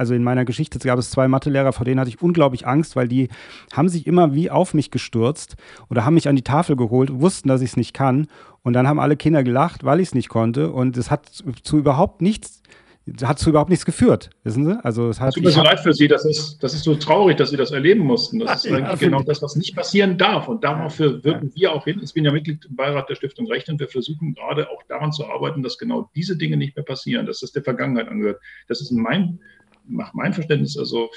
also in meiner Geschichte gab es zwei Mathelehrer, vor denen hatte ich unglaublich Angst, weil die haben sich immer wie auf mich gestürzt oder haben mich an die Tafel geholt, wussten, dass ich es nicht kann. Und dann haben alle Kinder gelacht, weil ich es nicht konnte. Und es hat zu überhaupt nichts hat zu überhaupt nichts geführt, wissen Sie? Also es hat. Tut mir so leid für Sie, das ist, das ist so traurig, dass Sie das erleben mussten. Das ist eigentlich genau das, was nicht passieren darf. Und dafür wirken wir auch hin. Ich bin ja Mitglied im Beirat der Stiftung Recht und wir versuchen gerade auch daran zu arbeiten, dass genau diese Dinge nicht mehr passieren, dass das der Vergangenheit angehört. Das ist in meinem, nach meinem Verständnis also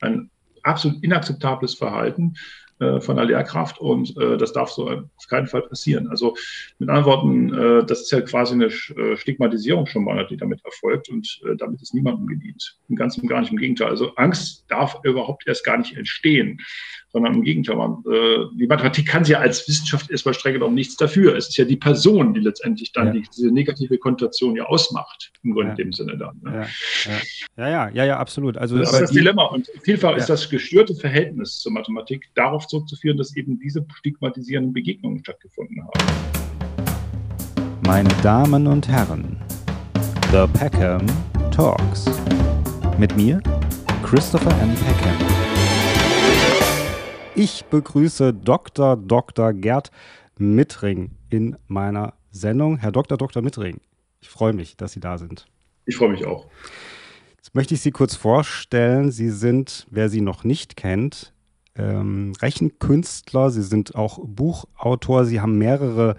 ein absolut inakzeptables Verhalten. Äh, von der Lehrkraft und äh, das darf so auf keinen Fall passieren. Also mit anderen Worten, äh, das ist ja quasi eine äh, Stigmatisierung schon mal, die damit erfolgt und äh, damit ist niemandem gedient. Im Ganzen gar nicht, im Gegenteil. Also Angst darf überhaupt erst gar nicht entstehen sondern im Gegenteil. Man, äh, die Mathematik kann sie ja als Wissenschaft erstmal streng genommen nichts dafür. Es ist ja die Person, die letztendlich dann ja. die, diese negative Konnotation ja ausmacht, im Grunde ja. in dem Sinne dann. Ne? Ja. ja. ja, ja, absolut. Also, das ist das die, Dilemma. Und vielfach ist das gestörte Verhältnis zur Mathematik darauf zurückzuführen, dass eben diese stigmatisierenden Begegnungen stattgefunden haben. Meine Damen und Herren, The Peckham Talks. Mit mir, Christopher M. Peckham. Ich begrüße Dr. Dr. Gerd Mittring in meiner Sendung. Herr Dr. Dr. Mittring, ich freue mich, dass Sie da sind. Ich freue mich auch. Jetzt möchte ich Sie kurz vorstellen. Sie sind, wer Sie noch nicht kennt, ähm, Rechenkünstler. Sie sind auch Buchautor. Sie haben mehrere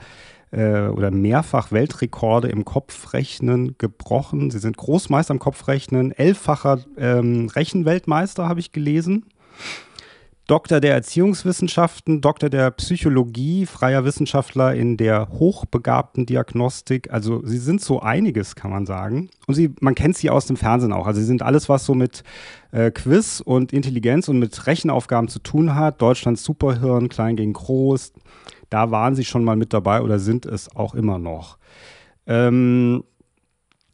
äh, oder mehrfach Weltrekorde im Kopfrechnen gebrochen. Sie sind Großmeister im Kopfrechnen, elffacher ähm, Rechenweltmeister, habe ich gelesen. Doktor der Erziehungswissenschaften, Doktor der Psychologie, freier Wissenschaftler in der hochbegabten Diagnostik. Also sie sind so einiges, kann man sagen. Und sie, man kennt sie aus dem Fernsehen auch. Also sie sind alles, was so mit äh, Quiz und Intelligenz und mit Rechenaufgaben zu tun hat. Deutschlands Superhirn, klein gegen groß. Da waren sie schon mal mit dabei oder sind es auch immer noch. Ähm,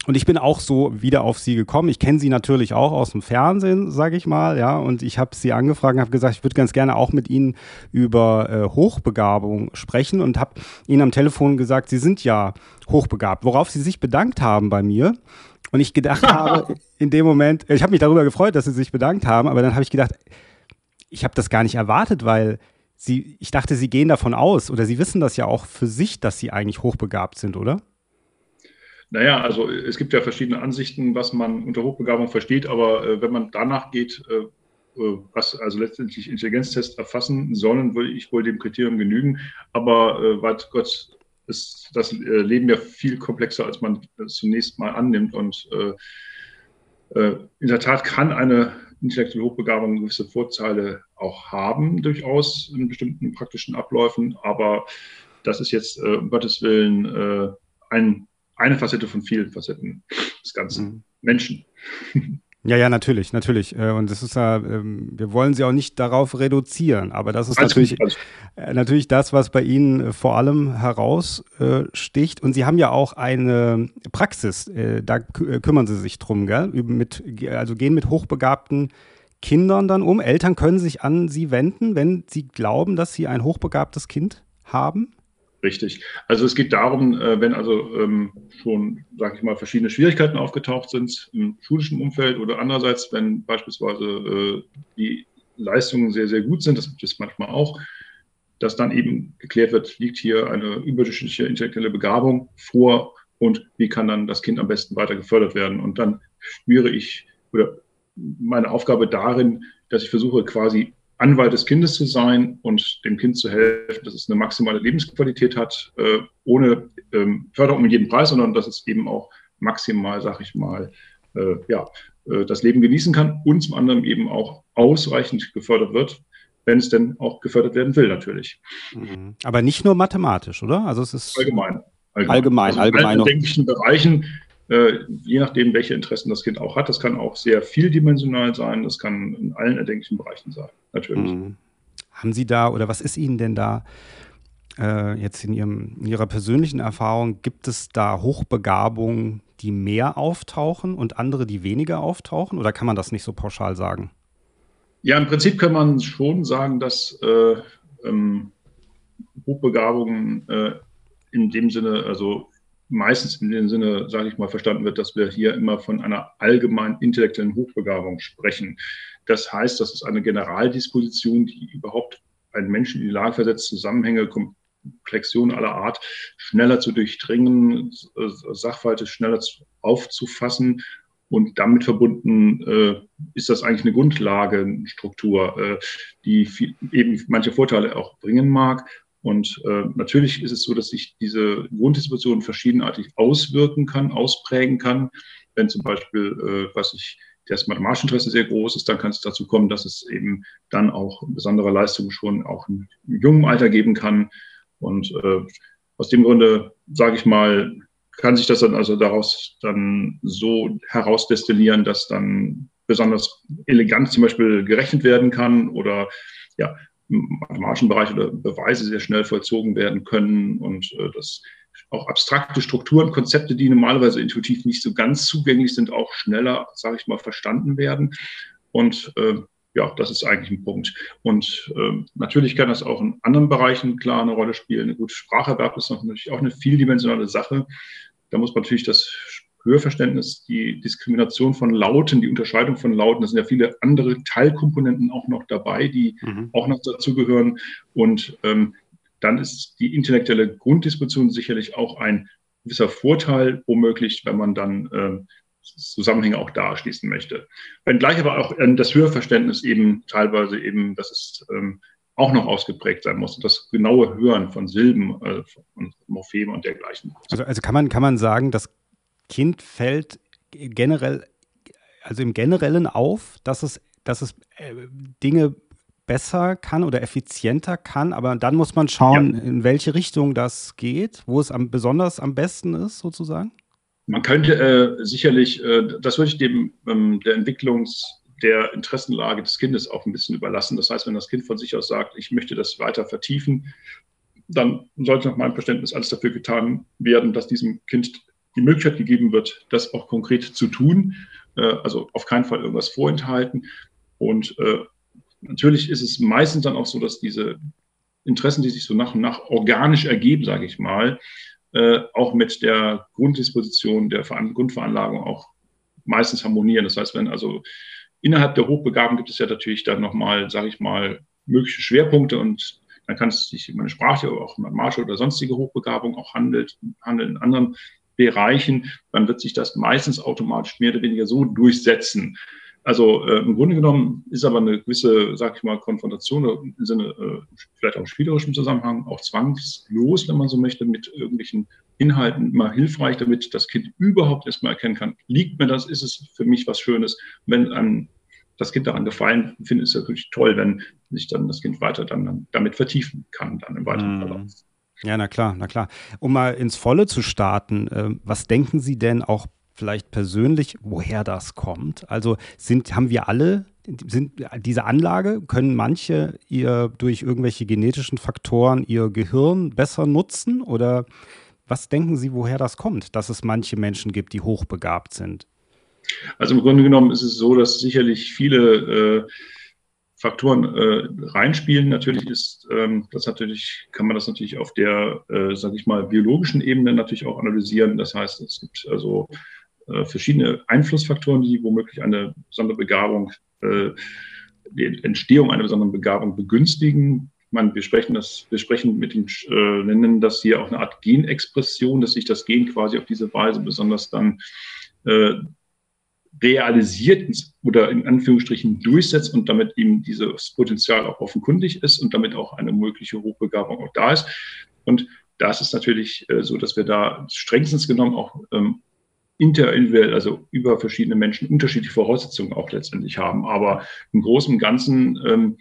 und ich bin auch so wieder auf sie gekommen. Ich kenne sie natürlich auch aus dem Fernsehen, sage ich mal, ja. Und ich habe sie angefragt und habe gesagt, ich würde ganz gerne auch mit Ihnen über äh, Hochbegabung sprechen und habe Ihnen am Telefon gesagt, Sie sind ja hochbegabt, worauf Sie sich bedankt haben bei mir. Und ich gedacht habe, in dem Moment, ich habe mich darüber gefreut, dass Sie sich bedankt haben, aber dann habe ich gedacht, ich habe das gar nicht erwartet, weil Sie, ich dachte, Sie gehen davon aus oder Sie wissen das ja auch für sich, dass Sie eigentlich hochbegabt sind, oder? Naja, also es gibt ja verschiedene Ansichten, was man unter Hochbegabung versteht, aber äh, wenn man danach geht, äh, äh was also letztendlich Intelligenztests erfassen sollen, würde ich wohl dem Kriterium genügen. Aber äh, weit Gott ist das äh, Leben ja viel komplexer, als man zunächst mal annimmt. Und äh, äh, in der Tat kann eine intellektuelle Hochbegabung gewisse Vorteile auch haben, durchaus in bestimmten praktischen Abläufen. Aber das ist jetzt um Gottes Willen ein eine Facette von vielen Facetten des ganzen mhm. Menschen. Ja, ja, natürlich, natürlich. Äh, und das ist ja, ähm, wir wollen sie auch nicht darauf reduzieren, aber das ist natürlich, äh, natürlich das, was bei Ihnen äh, vor allem heraussticht. Und Sie haben ja auch eine Praxis, da kümmern Sie sich drum, gell? Mit, also gehen mit hochbegabten Kindern dann um. Eltern können sich an Sie wenden, wenn sie glauben, dass sie ein hochbegabtes Kind haben? Richtig. Also es geht darum, äh, wenn also ähm, schon, sage ich mal, verschiedene Schwierigkeiten aufgetaucht sind im schulischen Umfeld oder andererseits, wenn beispielsweise äh, die Leistungen sehr, sehr gut sind, das gibt es manchmal auch, dass dann eben geklärt wird, liegt hier eine überdurchschnittliche intellektuelle Begabung vor und wie kann dann das Kind am besten weiter gefördert werden. Und dann spüre ich oder meine Aufgabe darin, dass ich versuche quasi Anwalt des Kindes zu sein und dem Kind zu helfen, dass es eine maximale Lebensqualität hat, äh, ohne ähm, Förderung um jeden Preis, sondern dass es eben auch maximal, sag ich mal, äh, ja, äh, das Leben genießen kann und zum anderen eben auch ausreichend gefördert wird, wenn es denn auch gefördert werden will, natürlich. Mhm. Aber nicht nur mathematisch, oder? Also es ist allgemein. Allgemein, allgemein. Also allgemein in allen denklichen Bereichen äh, je nachdem, welche Interessen das Kind auch hat. Das kann auch sehr vieldimensional sein, das kann in allen erdenklichen Bereichen sein, natürlich. Mhm. Haben Sie da oder was ist Ihnen denn da äh, jetzt in, Ihrem, in Ihrer persönlichen Erfahrung, gibt es da Hochbegabungen, die mehr auftauchen und andere, die weniger auftauchen? Oder kann man das nicht so pauschal sagen? Ja, im Prinzip kann man schon sagen, dass äh, ähm, Hochbegabungen äh, in dem Sinne, also meistens in dem Sinne, sage ich mal, verstanden wird, dass wir hier immer von einer allgemeinen intellektuellen Hochbegabung sprechen. Das heißt, das ist eine Generaldisposition, die überhaupt einen Menschen in die Lage versetzt, Zusammenhänge, Komplexionen aller Art schneller zu durchdringen, Sachverhalte schneller aufzufassen. Und damit verbunden äh, ist das eigentlich eine Grundlagenstruktur, äh, die viel, eben manche Vorteile auch bringen mag. Und äh, natürlich ist es so, dass sich diese Grunddisposition verschiedenartig auswirken kann, ausprägen kann. Wenn zum Beispiel, äh, was ich, das mathematische Interesse sehr groß ist, dann kann es dazu kommen, dass es eben dann auch besondere Leistungen schon auch im jungen Alter geben kann. Und äh, aus dem Grunde, sage ich mal, kann sich das dann also daraus dann so herausdestillieren, dass dann besonders elegant zum Beispiel gerechnet werden kann oder ja, mathematischen Bereich oder Beweise sehr schnell vollzogen werden können und äh, dass auch abstrakte Strukturen, Konzepte, die normalerweise intuitiv nicht so ganz zugänglich sind, auch schneller, sage ich mal, verstanden werden. Und äh, ja, das ist eigentlich ein Punkt. Und äh, natürlich kann das auch in anderen Bereichen klar eine Rolle spielen. Gute Spracherwerb ist natürlich auch eine vieldimensionale Sache. Da muss man natürlich das Hörverständnis, die Diskrimination von Lauten, die Unterscheidung von Lauten, da sind ja viele andere Teilkomponenten auch noch dabei, die mhm. auch noch dazugehören. Und ähm, dann ist die intellektuelle Grunddisposition sicherlich auch ein gewisser Vorteil, womöglich, wenn man dann ähm, Zusammenhänge auch darschließen möchte. Wenngleich aber auch ähm, das Hörverständnis eben teilweise eben, dass es ähm, auch noch ausgeprägt sein muss. Das genaue Hören von Silben äh, und Morphemen und dergleichen. Also, also kann, man, kann man sagen, das Kind fällt generell, also im Generellen auf, dass es, dass es äh, Dinge besser kann oder effizienter kann, aber dann muss man schauen, ja. in welche Richtung das geht, wo es am, besonders am besten ist, sozusagen. Man könnte äh, sicherlich, äh, das würde ich dem ähm, der Entwicklungs- der Interessenlage des Kindes auch ein bisschen überlassen. Das heißt, wenn das Kind von sich aus sagt, ich möchte das weiter vertiefen, dann sollte nach meinem Verständnis alles dafür getan werden, dass diesem Kind die Möglichkeit gegeben wird, das auch konkret zu tun. Äh, also auf keinen Fall irgendwas vorenthalten. Und äh, natürlich ist es meistens dann auch so, dass diese Interessen, die sich so nach und nach organisch ergeben, sage ich mal, äh, auch mit der Grunddisposition der Grundveranlagung auch meistens harmonieren. Das heißt, wenn also Innerhalb der Hochbegaben gibt es ja natürlich dann nochmal, sage ich mal, mögliche Schwerpunkte und dann kann es sich um eine Sprache oder auch mathematische oder sonstige Hochbegabung auch handelt, handeln in anderen Bereichen, dann wird sich das meistens automatisch mehr oder weniger so durchsetzen. Also äh, im Grunde genommen ist aber eine gewisse, sag ich mal, Konfrontation im Sinne, äh, vielleicht auch im spielerischen Zusammenhang, auch zwangslos, wenn man so möchte, mit irgendwelchen Inhalten immer hilfreich, damit das Kind überhaupt erstmal erkennen kann, liegt mir das, ist es für mich was Schönes. Wenn einem das Kind daran gefallen findet, ist es natürlich toll, wenn sich dann das Kind weiter dann damit vertiefen kann, dann im weiteren mhm. Verlauf. Ja, na klar, na klar. Um mal ins Volle zu starten, äh, was denken Sie denn auch vielleicht persönlich, woher das kommt? Also sind, haben wir alle sind diese Anlage, können manche ihr durch irgendwelche genetischen Faktoren ihr Gehirn besser nutzen? Oder was denken Sie, woher das kommt, dass es manche Menschen gibt, die hochbegabt sind? Also im Grunde genommen ist es so, dass sicherlich viele äh, Faktoren äh, reinspielen. Natürlich ist ähm, das natürlich, kann man das natürlich auf der, äh, sage ich mal, biologischen Ebene natürlich auch analysieren. Das heißt, es gibt also äh, verschiedene Einflussfaktoren, die womöglich eine besondere Begabung, äh, die Entstehung einer besonderen Begabung begünstigen. Man, wir sprechen das, wir sprechen mit dem, äh, nennen das hier auch eine Art Genexpression, dass sich das Gen quasi auf diese Weise besonders dann äh, realisiert oder in Anführungsstrichen durchsetzt und damit ihm dieses Potenzial auch offenkundig ist und damit auch eine mögliche Hochbegabung auch da ist. Und das ist natürlich äh, so, dass wir da strengstens genommen auch ähm, interindividuell, also über verschiedene Menschen unterschiedliche Voraussetzungen auch letztendlich haben. Aber im Großen und Ganzen ähm,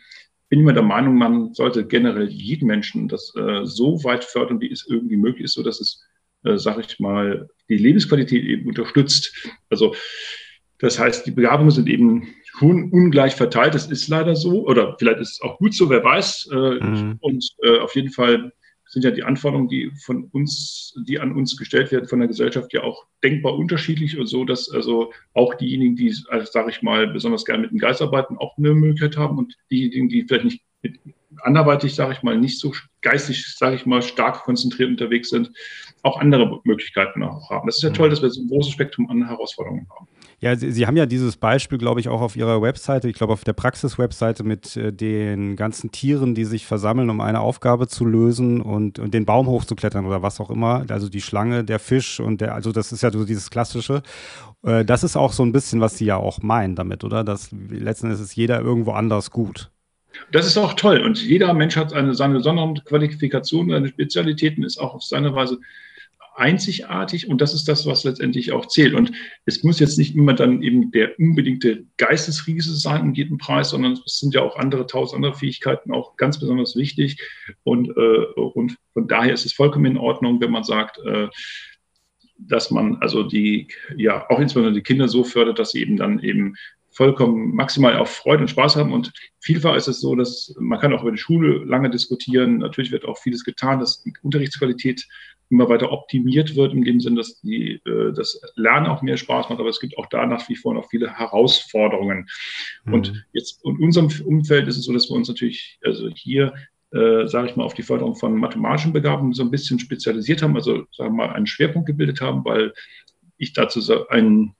bin ich mir der Meinung, man sollte generell jeden Menschen das äh, so weit fördern, wie es irgendwie möglich ist, so dass es, äh, sage ich mal, die Lebensqualität eben unterstützt. Also das heißt, die Begabungen sind eben ungleich verteilt. Das ist leider so, oder vielleicht ist es auch gut so, wer weiß. Äh, mhm. Und äh, auf jeden Fall sind ja die Anforderungen, die von uns, die an uns gestellt werden von der Gesellschaft, ja auch denkbar unterschiedlich und so, dass also auch diejenigen, die, also, sage ich mal, besonders gerne mit dem Geist arbeiten, auch eine Möglichkeit haben und diejenigen, die vielleicht nicht mit anderweitig, sage ich mal, nicht so geistig, sage ich mal, stark konzentriert unterwegs sind, auch andere Möglichkeiten auch haben. Das ist ja toll, mhm. dass wir so ein großes Spektrum an Herausforderungen haben. Ja, Sie, Sie, haben ja dieses Beispiel, glaube ich, auch auf Ihrer Webseite, ich glaube auf der Praxis-Webseite mit äh, den ganzen Tieren, die sich versammeln, um eine Aufgabe zu lösen und, und den Baum hochzuklettern oder was auch immer. Also die Schlange, der Fisch und der, also das ist ja so dieses Klassische. Äh, das ist auch so ein bisschen, was Sie ja auch meinen damit, oder? Dass letzten Endes ist jeder irgendwo anders gut. Das ist auch toll. Und jeder Mensch hat eine, seine besonderen Qualifikationen, seine Spezialitäten, ist auch auf seine Weise einzigartig und das ist das, was letztendlich auch zählt. Und es muss jetzt nicht immer dann eben der unbedingte Geistesriese sein um jeden Preis, sondern es sind ja auch andere tausend andere Fähigkeiten auch ganz besonders wichtig. Und, äh, und von daher ist es vollkommen in Ordnung, wenn man sagt, äh, dass man also die, ja, auch insbesondere die Kinder so fördert, dass sie eben dann eben vollkommen maximal auf Freude und Spaß haben. Und vielfach ist es so, dass man kann auch über die Schule lange diskutieren. Natürlich wird auch vieles getan, dass die Unterrichtsqualität immer weiter optimiert wird, in dem Sinn, dass die, äh, das Lernen auch mehr Spaß macht, aber es gibt auch da nach wie vor noch viele Herausforderungen. Mhm. Und jetzt in unserem Umfeld ist es so, dass wir uns natürlich, also hier, äh, sage ich mal, auf die Förderung von mathematischen Begabungen so ein bisschen spezialisiert haben, also sagen wir mal einen Schwerpunkt gebildet haben, weil ich dazu einen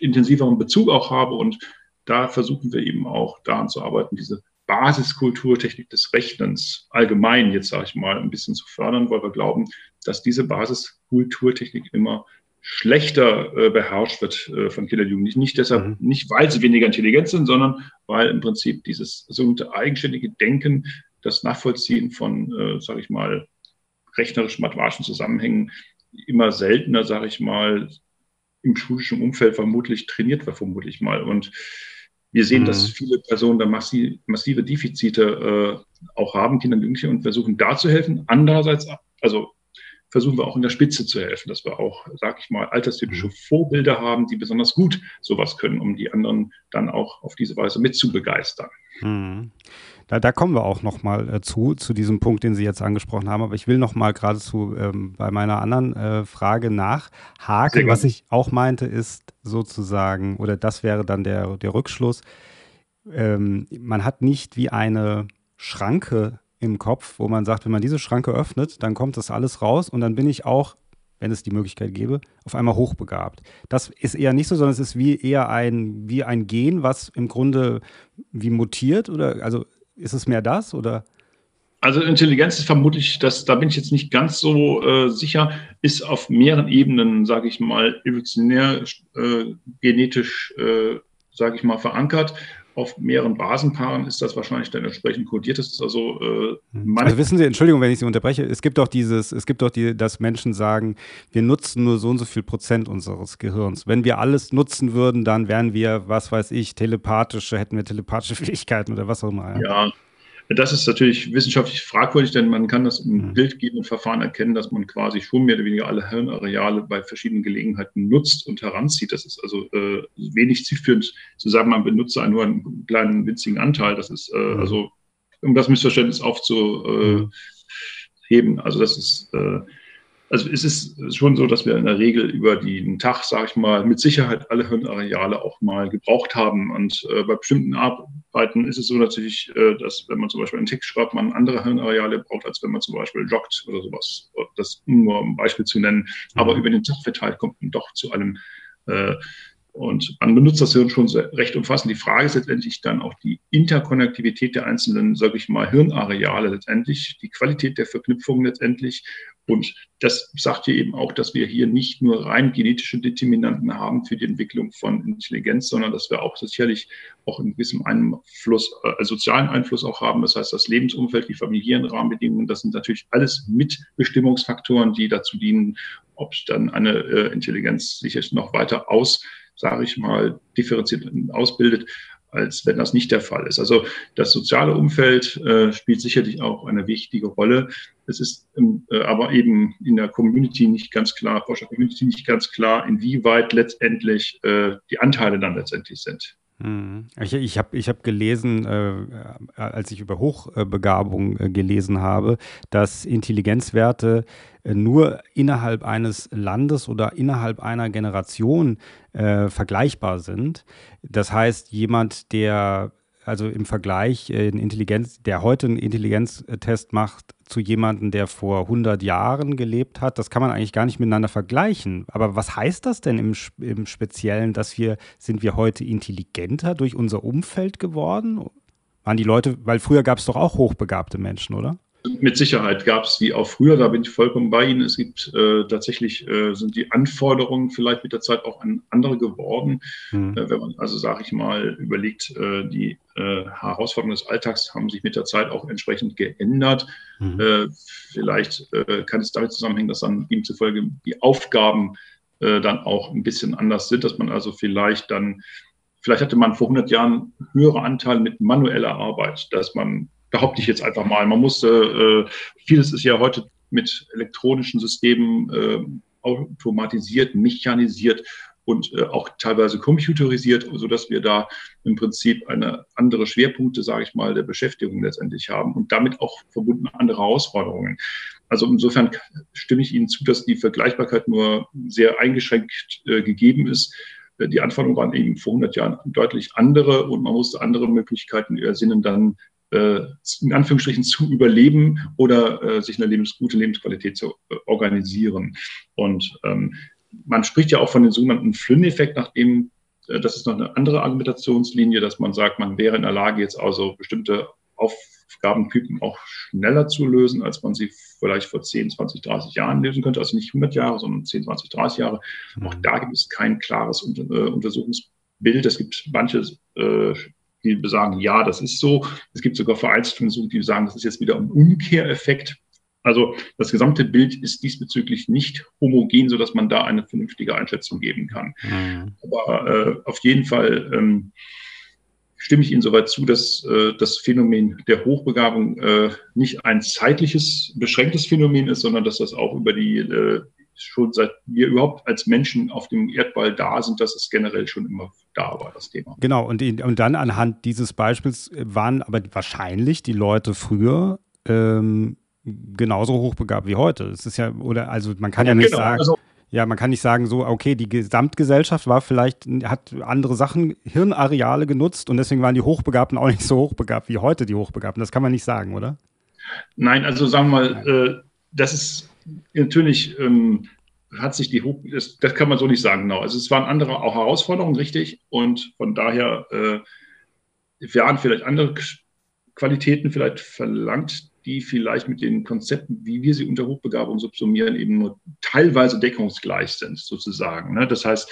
intensiveren Bezug auch habe und da versuchen wir eben auch daran zu arbeiten, diese Basiskulturtechnik des Rechnens allgemein, jetzt sage ich mal, ein bisschen zu fördern, weil wir glauben, dass diese Basiskulturtechnik immer schlechter äh, beherrscht wird äh, von Kindern und Jugendlichen. Nicht deshalb, mhm. nicht weil sie weniger intelligent sind, sondern weil im Prinzip dieses sogenannte eigenständige Denken, das Nachvollziehen von, äh, sage ich mal, rechnerisch-mathematischen Zusammenhängen immer seltener, sage ich mal, im schulischen Umfeld vermutlich trainiert wird, vermutlich mal. Und wir sehen, mhm. dass viele Personen da massiv, massive Defizite äh, auch haben, Kinder und Jugendliche, und versuchen da zu helfen. Andererseits, also versuchen wir auch in der Spitze zu helfen, dass wir auch, sag ich mal, alterstypische mhm. Vorbilder haben, die besonders gut sowas können, um die anderen dann auch auf diese Weise mitzubegeistern. Mhm. Da, da, kommen wir auch noch mal äh, zu, zu diesem Punkt, den Sie jetzt angesprochen haben. Aber ich will noch mal geradezu ähm, bei meiner anderen äh, Frage nachhaken. Was ich auch meinte, ist sozusagen, oder das wäre dann der, der Rückschluss, ähm, man hat nicht wie eine Schranke im Kopf, wo man sagt, wenn man diese Schranke öffnet, dann kommt das alles raus und dann bin ich auch, wenn es die Möglichkeit gäbe, auf einmal hochbegabt. Das ist eher nicht so, sondern es ist wie eher ein, wie ein Gen, was im Grunde wie mutiert oder also ist es mehr das oder? Also Intelligenz ist vermutlich, das, da bin ich jetzt nicht ganz so äh, sicher, ist auf mehreren Ebenen, sage ich mal, evolutionär, äh, genetisch, äh, sage ich mal, verankert auf mehreren Basenpaaren ist das wahrscheinlich dann entsprechend kodiert. Das ist also, äh, also wissen Sie, Entschuldigung, wenn ich Sie unterbreche, es gibt doch dieses, es gibt doch die, dass Menschen sagen, wir nutzen nur so und so viel Prozent unseres Gehirns. Wenn wir alles nutzen würden, dann wären wir, was weiß ich, telepathische, hätten wir telepathische Fähigkeiten oder was auch immer. Ja, ja das ist natürlich wissenschaftlich fragwürdig, denn man kann das im mhm. bildgebenden Verfahren erkennen, dass man quasi schon mehr oder weniger alle Hirnareale bei verschiedenen Gelegenheiten nutzt und heranzieht. Das ist also äh, wenig zielführend zu sagen, man benutze nur einen kleinen winzigen Anteil. Das ist äh, mhm. also, um das Missverständnis aufzuheben. Also das ist äh, also es ist schon so, dass wir in der Regel über den Tag, sage ich mal, mit Sicherheit alle Hirnareale auch mal gebraucht haben. Und äh, bei bestimmten Arbeiten ist es so natürlich, äh, dass wenn man zum Beispiel einen Text schreibt, man andere Hirnareale braucht, als wenn man zum Beispiel joggt oder sowas. Das um nur ein Beispiel zu nennen. Aber mhm. über den Tag verteilt kommt man doch zu einem äh, und man benutzt das Hirn schon recht umfassend. Die Frage ist letztendlich dann auch die Interkonnektivität der einzelnen, sage ich mal, Hirnareale letztendlich, die Qualität der Verknüpfung letztendlich. Und das sagt hier eben auch, dass wir hier nicht nur rein genetische Determinanten haben für die Entwicklung von Intelligenz, sondern dass wir auch sicherlich auch in gewissem Einfluss, äh, sozialen Einfluss auch haben. Das heißt, das Lebensumfeld, die familiären Rahmenbedingungen, das sind natürlich alles Mitbestimmungsfaktoren, die dazu dienen, ob dann eine äh, Intelligenz sich noch weiter aus sage ich mal, differenziert ausbildet, als wenn das nicht der Fall ist. Also das soziale Umfeld äh, spielt sicherlich auch eine wichtige Rolle. Es ist ähm, äh, aber eben in der Community nicht ganz klar, Forscher-Community nicht ganz klar, inwieweit letztendlich äh, die Anteile dann letztendlich sind. Hm. Ich, ich habe ich hab gelesen, äh, als ich über Hochbegabung äh, gelesen habe, dass Intelligenzwerte äh, nur innerhalb eines Landes oder innerhalb einer Generation äh, vergleichbar sind. Das heißt, jemand, der also im Vergleich äh, in Intelligenz, der heute einen Intelligenztest macht zu jemandem, der vor 100 Jahren gelebt hat, das kann man eigentlich gar nicht miteinander vergleichen. Aber was heißt das denn im, im Speziellen, dass wir, sind wir heute intelligenter durch unser Umfeld geworden? Waren die Leute, weil früher gab es doch auch hochbegabte Menschen, oder? Mit Sicherheit gab es wie auch früher, da bin ich vollkommen bei Ihnen. Es gibt äh, tatsächlich, äh, sind die Anforderungen vielleicht mit der Zeit auch an andere geworden. Mhm. Äh, wenn man also, sage ich mal, überlegt, äh, die äh, Herausforderungen des Alltags haben sich mit der Zeit auch entsprechend geändert. Mhm. Äh, vielleicht kann es damit zusammenhängen, dass dann ihm zufolge die Aufgaben dann auch ein bisschen anders sind, dass man also vielleicht dann Vielleicht hatte man vor 100 Jahren höhere Anteile mit manueller Arbeit, dass man behaupte ich jetzt einfach mal. Man musste, äh, vieles ist ja heute mit elektronischen Systemen äh, automatisiert, mechanisiert und äh, auch teilweise computerisiert, sodass wir da im Prinzip eine andere Schwerpunkte, sage ich mal, der Beschäftigung letztendlich haben und damit auch verbunden andere Herausforderungen. Also insofern stimme ich Ihnen zu, dass die Vergleichbarkeit nur sehr eingeschränkt äh, gegeben ist. Äh, die Anforderungen waren eben vor 100 Jahren deutlich andere und man musste andere Möglichkeiten ersinnen, dann äh, in Anführungsstrichen zu überleben oder äh, sich eine lebens gute Lebensqualität zu äh, organisieren. Und ähm, man spricht ja auch von dem sogenannten Flynn-Effekt, nachdem äh, das ist noch eine andere Argumentationslinie, dass man sagt, man wäre in der Lage, jetzt also bestimmte Aufgabentypen auch schneller zu lösen, als man sie vielleicht vor 10, 20, 30 Jahren lösen könnte. Also nicht 100 Jahre, sondern 10, 20, 30 Jahre. Mhm. Auch da gibt es kein klares äh, Untersuchungsbild. Es gibt manche äh, die besagen, ja, das ist so. Es gibt sogar Vereinzelungen, die sagen, das ist jetzt wieder ein Umkehreffekt. Also das gesamte Bild ist diesbezüglich nicht homogen, sodass man da eine vernünftige Einschätzung geben kann. Mhm. Aber äh, auf jeden Fall ähm, stimme ich Ihnen soweit zu, dass äh, das Phänomen der Hochbegabung äh, nicht ein zeitliches, beschränktes Phänomen ist, sondern dass das auch über die äh, schon seit wir überhaupt als Menschen auf dem Erdball da sind, dass es generell schon immer da war, das Thema. Genau, und, und dann anhand dieses Beispiels waren aber wahrscheinlich die Leute früher ähm, genauso hochbegabt wie heute. Es ist ja, oder also man kann ja, ja nicht genau, sagen. Also, ja, man kann nicht sagen, so, okay, die Gesamtgesellschaft war vielleicht, hat andere Sachen, Hirnareale genutzt und deswegen waren die Hochbegabten auch nicht so hochbegabt wie heute die Hochbegabten. Das kann man nicht sagen, oder? Nein, also sagen wir mal, äh, das ist natürlich ähm, hat sich die Hoch das, das, kann man so nicht sagen, genau. Also es waren andere auch Herausforderungen, richtig. Und von daher äh, werden vielleicht andere Qualitäten vielleicht verlangt, die vielleicht mit den Konzepten, wie wir sie unter Hochbegabung subsumieren, eben nur teilweise deckungsgleich sind, sozusagen. Ne? Das heißt,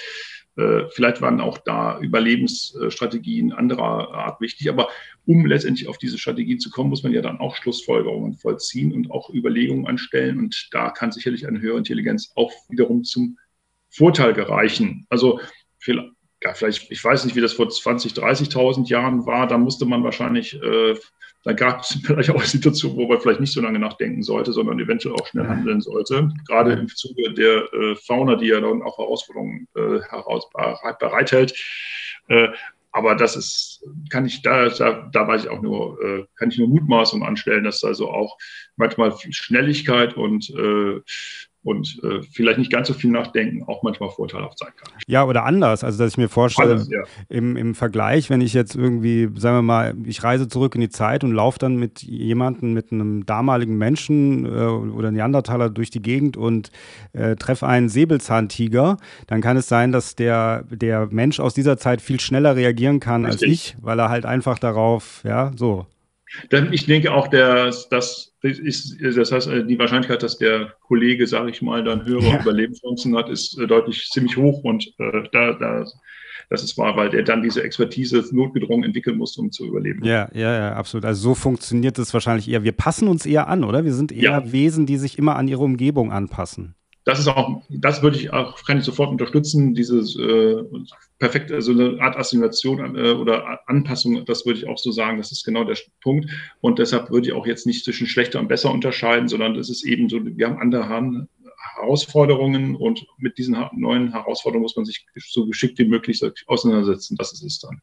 äh, vielleicht waren auch da Überlebensstrategien anderer Art wichtig, aber um letztendlich auf diese Strategien zu kommen, muss man ja dann auch Schlussfolgerungen vollziehen und auch Überlegungen anstellen. Und da kann sicherlich eine höhere Intelligenz auch wiederum zum Vorteil gereichen. Also vielleicht, ich weiß nicht, wie das vor 20, 30.000 Jahren war, da musste man wahrscheinlich äh, da gab es vielleicht auch Situationen, wo man vielleicht nicht so lange nachdenken sollte, sondern eventuell auch schnell handeln sollte. Gerade im Zuge der äh, Fauna, die ja dann auch Herausforderungen äh, heraus bereithält. Äh, aber das ist, kann ich, da, da, da weiß ich auch nur, äh, kann ich nur Mutmaßungen anstellen, dass also auch manchmal Schnelligkeit und äh, und äh, vielleicht nicht ganz so viel nachdenken auch manchmal vorteilhaft sein kann. Ja, oder anders. Also, dass ich mir vorstelle, Alles, ja. im, im Vergleich, wenn ich jetzt irgendwie, sagen wir mal, ich reise zurück in die Zeit und laufe dann mit jemandem, mit einem damaligen Menschen äh, oder Neandertaler durch die Gegend und äh, treffe einen Säbelzahntiger, dann kann es sein, dass der, der Mensch aus dieser Zeit viel schneller reagieren kann Richtig. als ich, weil er halt einfach darauf, ja, so. Ich denke auch, dass das ist, das heißt, die Wahrscheinlichkeit, dass der Kollege, sage ich mal, dann höhere ja. Überlebenschancen hat, ist äh, deutlich ziemlich hoch und äh, da, da das ist wahr, weil der dann diese Expertise notgedrungen entwickeln muss, um zu überleben. Ja, ja, ja, absolut. Also so funktioniert es wahrscheinlich eher. Wir passen uns eher an, oder? Wir sind eher ja. Wesen, die sich immer an ihre Umgebung anpassen das ist auch, das würde ich auch, kann ich sofort unterstützen, dieses äh, perfekte, also eine Art Assimilation äh, oder Anpassung, das würde ich auch so sagen, das ist genau der Punkt. Und deshalb würde ich auch jetzt nicht zwischen schlechter und besser unterscheiden, sondern es ist eben so, wir haben andere Herausforderungen und mit diesen neuen Herausforderungen muss man sich so geschickt wie möglich auseinandersetzen. Das ist es dann.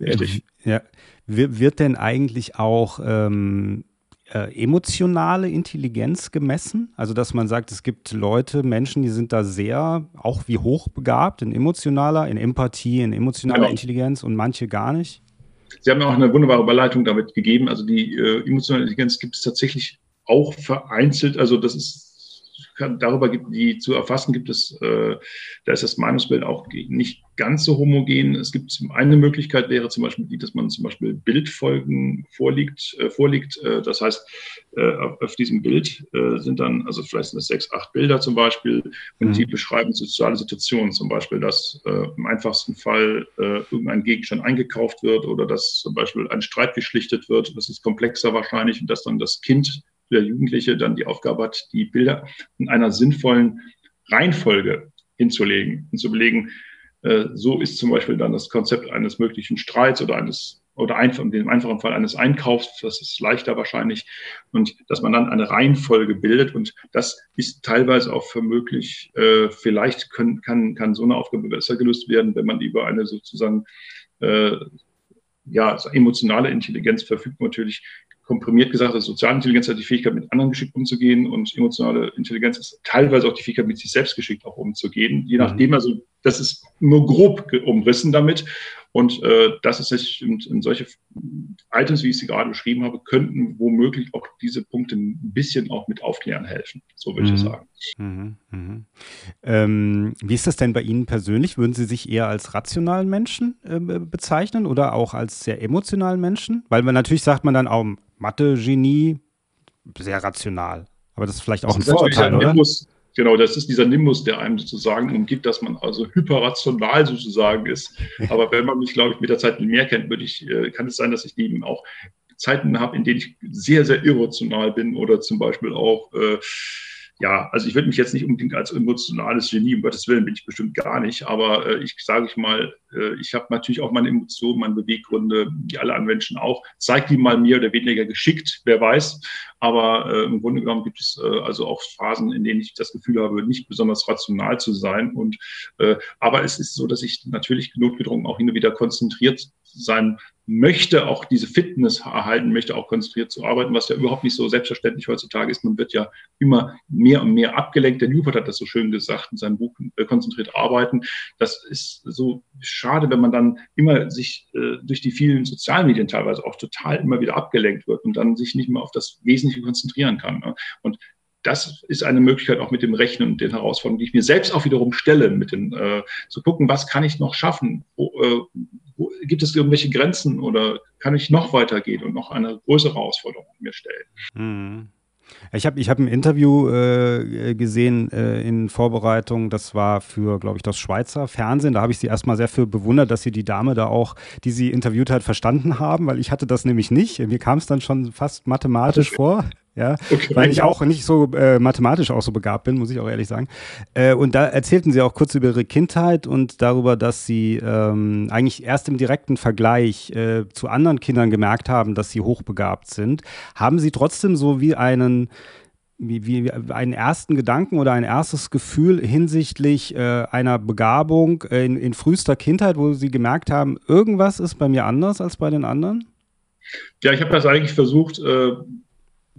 Richtig. Ja. Wird denn eigentlich auch ähm, äh, emotionale Intelligenz gemessen? Also, dass man sagt, es gibt Leute, Menschen, die sind da sehr, auch wie hochbegabt in emotionaler, in Empathie, in emotionaler genau. Intelligenz und manche gar nicht? Sie haben auch eine wunderbare Überleitung damit gegeben. Also die äh, emotionale Intelligenz gibt es tatsächlich auch vereinzelt. Also das ist kann, darüber gibt, die zu erfassen gibt es, äh, da ist das Meinungsbild auch nicht ganz so homogen. Es gibt eine Möglichkeit wäre zum Beispiel die, dass man zum Beispiel Bildfolgen vorliegt, äh, vorliegt. Äh, das heißt, äh, auf, diesem Bild äh, sind dann, also vielleicht sind es sechs, acht Bilder zum Beispiel, und mhm. die beschreiben soziale Situationen, zum Beispiel, dass äh, im einfachsten Fall irgendein Gegenstand eingekauft wird oder dass zum Beispiel ein Streit geschlichtet wird. Das ist komplexer wahrscheinlich und dass dann das Kind der Jugendliche dann die Aufgabe hat, die Bilder in einer sinnvollen Reihenfolge hinzulegen und zu belegen, äh, so ist zum Beispiel dann das Konzept eines möglichen Streits oder eines oder einfach, in dem einfachen Fall eines Einkaufs, das ist leichter wahrscheinlich, und dass man dann eine Reihenfolge bildet. Und das ist teilweise auch für möglich. Äh, vielleicht können, kann, kann so eine Aufgabe besser gelöst werden, wenn man über eine sozusagen äh, ja, emotionale Intelligenz verfügt, natürlich komprimiert gesagt, also soziale Intelligenz hat die Fähigkeit, mit anderen geschickt umzugehen und emotionale Intelligenz ist teilweise auch die Fähigkeit, mit sich selbst geschickt auch umzugehen. Je mhm. nachdem, also das ist nur grob umrissen damit. Und äh, das ist nicht, und, und solche Items, wie ich sie gerade beschrieben habe, könnten womöglich auch diese Punkte ein bisschen auch mit aufklären helfen. So würde mhm. ich sagen. Mhm. Mhm. Ähm, wie ist das denn bei Ihnen persönlich? Würden Sie sich eher als rationalen Menschen äh, bezeichnen oder auch als sehr emotionalen Menschen? Weil man natürlich sagt man dann auch Mathe-Genie, sehr rational. Aber das ist vielleicht auch das ein Vorurteil, oder? Nimbus, genau, das ist dieser Nimbus, der einem sozusagen umgibt, dass man also hyperrational sozusagen ist. Aber wenn man mich, glaube ich, mit der Zeit mehr kennt, würde ich, äh, kann es sein, dass ich eben auch Zeiten habe, in denen ich sehr, sehr irrational bin oder zum Beispiel auch äh, ja, also ich würde mich jetzt nicht unbedingt als emotionales Genie, um Gottes Willen bin ich bestimmt gar nicht, aber äh, ich sage ich mal, ich habe natürlich auch meine Emotionen, meine Beweggründe, wie alle anderen Menschen auch. Zeigt die mal mehr oder weniger geschickt, wer weiß. Aber äh, im Grunde genommen gibt es äh, also auch Phasen, in denen ich das Gefühl habe, nicht besonders rational zu sein. Und äh, aber es ist so, dass ich natürlich notgedrungen auch hin und wieder konzentriert sein möchte, auch diese Fitness erhalten möchte, auch konzentriert zu arbeiten, was ja überhaupt nicht so selbstverständlich heutzutage ist. Man wird ja immer mehr und mehr abgelenkt. Der Newport hat das so schön gesagt in seinem Buch äh, Konzentriert arbeiten. Das ist so schade, wenn man dann immer sich äh, durch die vielen Sozialmedien teilweise auch total immer wieder abgelenkt wird und dann sich nicht mehr auf das Wesentliche konzentrieren kann. Ne? Und das ist eine Möglichkeit auch mit dem Rechnen und den Herausforderungen, die ich mir selbst auch wiederum stelle, mit den, äh, zu gucken, was kann ich noch schaffen? Wo, äh, wo, gibt es irgendwelche Grenzen oder kann ich noch weitergehen und noch eine größere Herausforderung mir stellen? Mhm. Ich habe ich hab ein Interview äh, gesehen äh, in Vorbereitung, das war für, glaube ich, das Schweizer Fernsehen. Da habe ich sie erstmal sehr für bewundert, dass sie die Dame da auch, die sie interviewt hat, verstanden haben, weil ich hatte das nämlich nicht. Mir kam es dann schon fast mathematisch vor ja, okay. weil ich auch nicht so äh, mathematisch auch so begabt bin, muss ich auch ehrlich sagen. Äh, und da erzählten sie auch kurz über ihre Kindheit und darüber, dass sie ähm, eigentlich erst im direkten Vergleich äh, zu anderen Kindern gemerkt haben, dass sie hochbegabt sind. Haben sie trotzdem so wie einen wie, wie einen ersten Gedanken oder ein erstes Gefühl hinsichtlich äh, einer Begabung in, in frühester Kindheit, wo Sie gemerkt haben, irgendwas ist bei mir anders als bei den anderen? Ja, ich habe das eigentlich versucht, äh,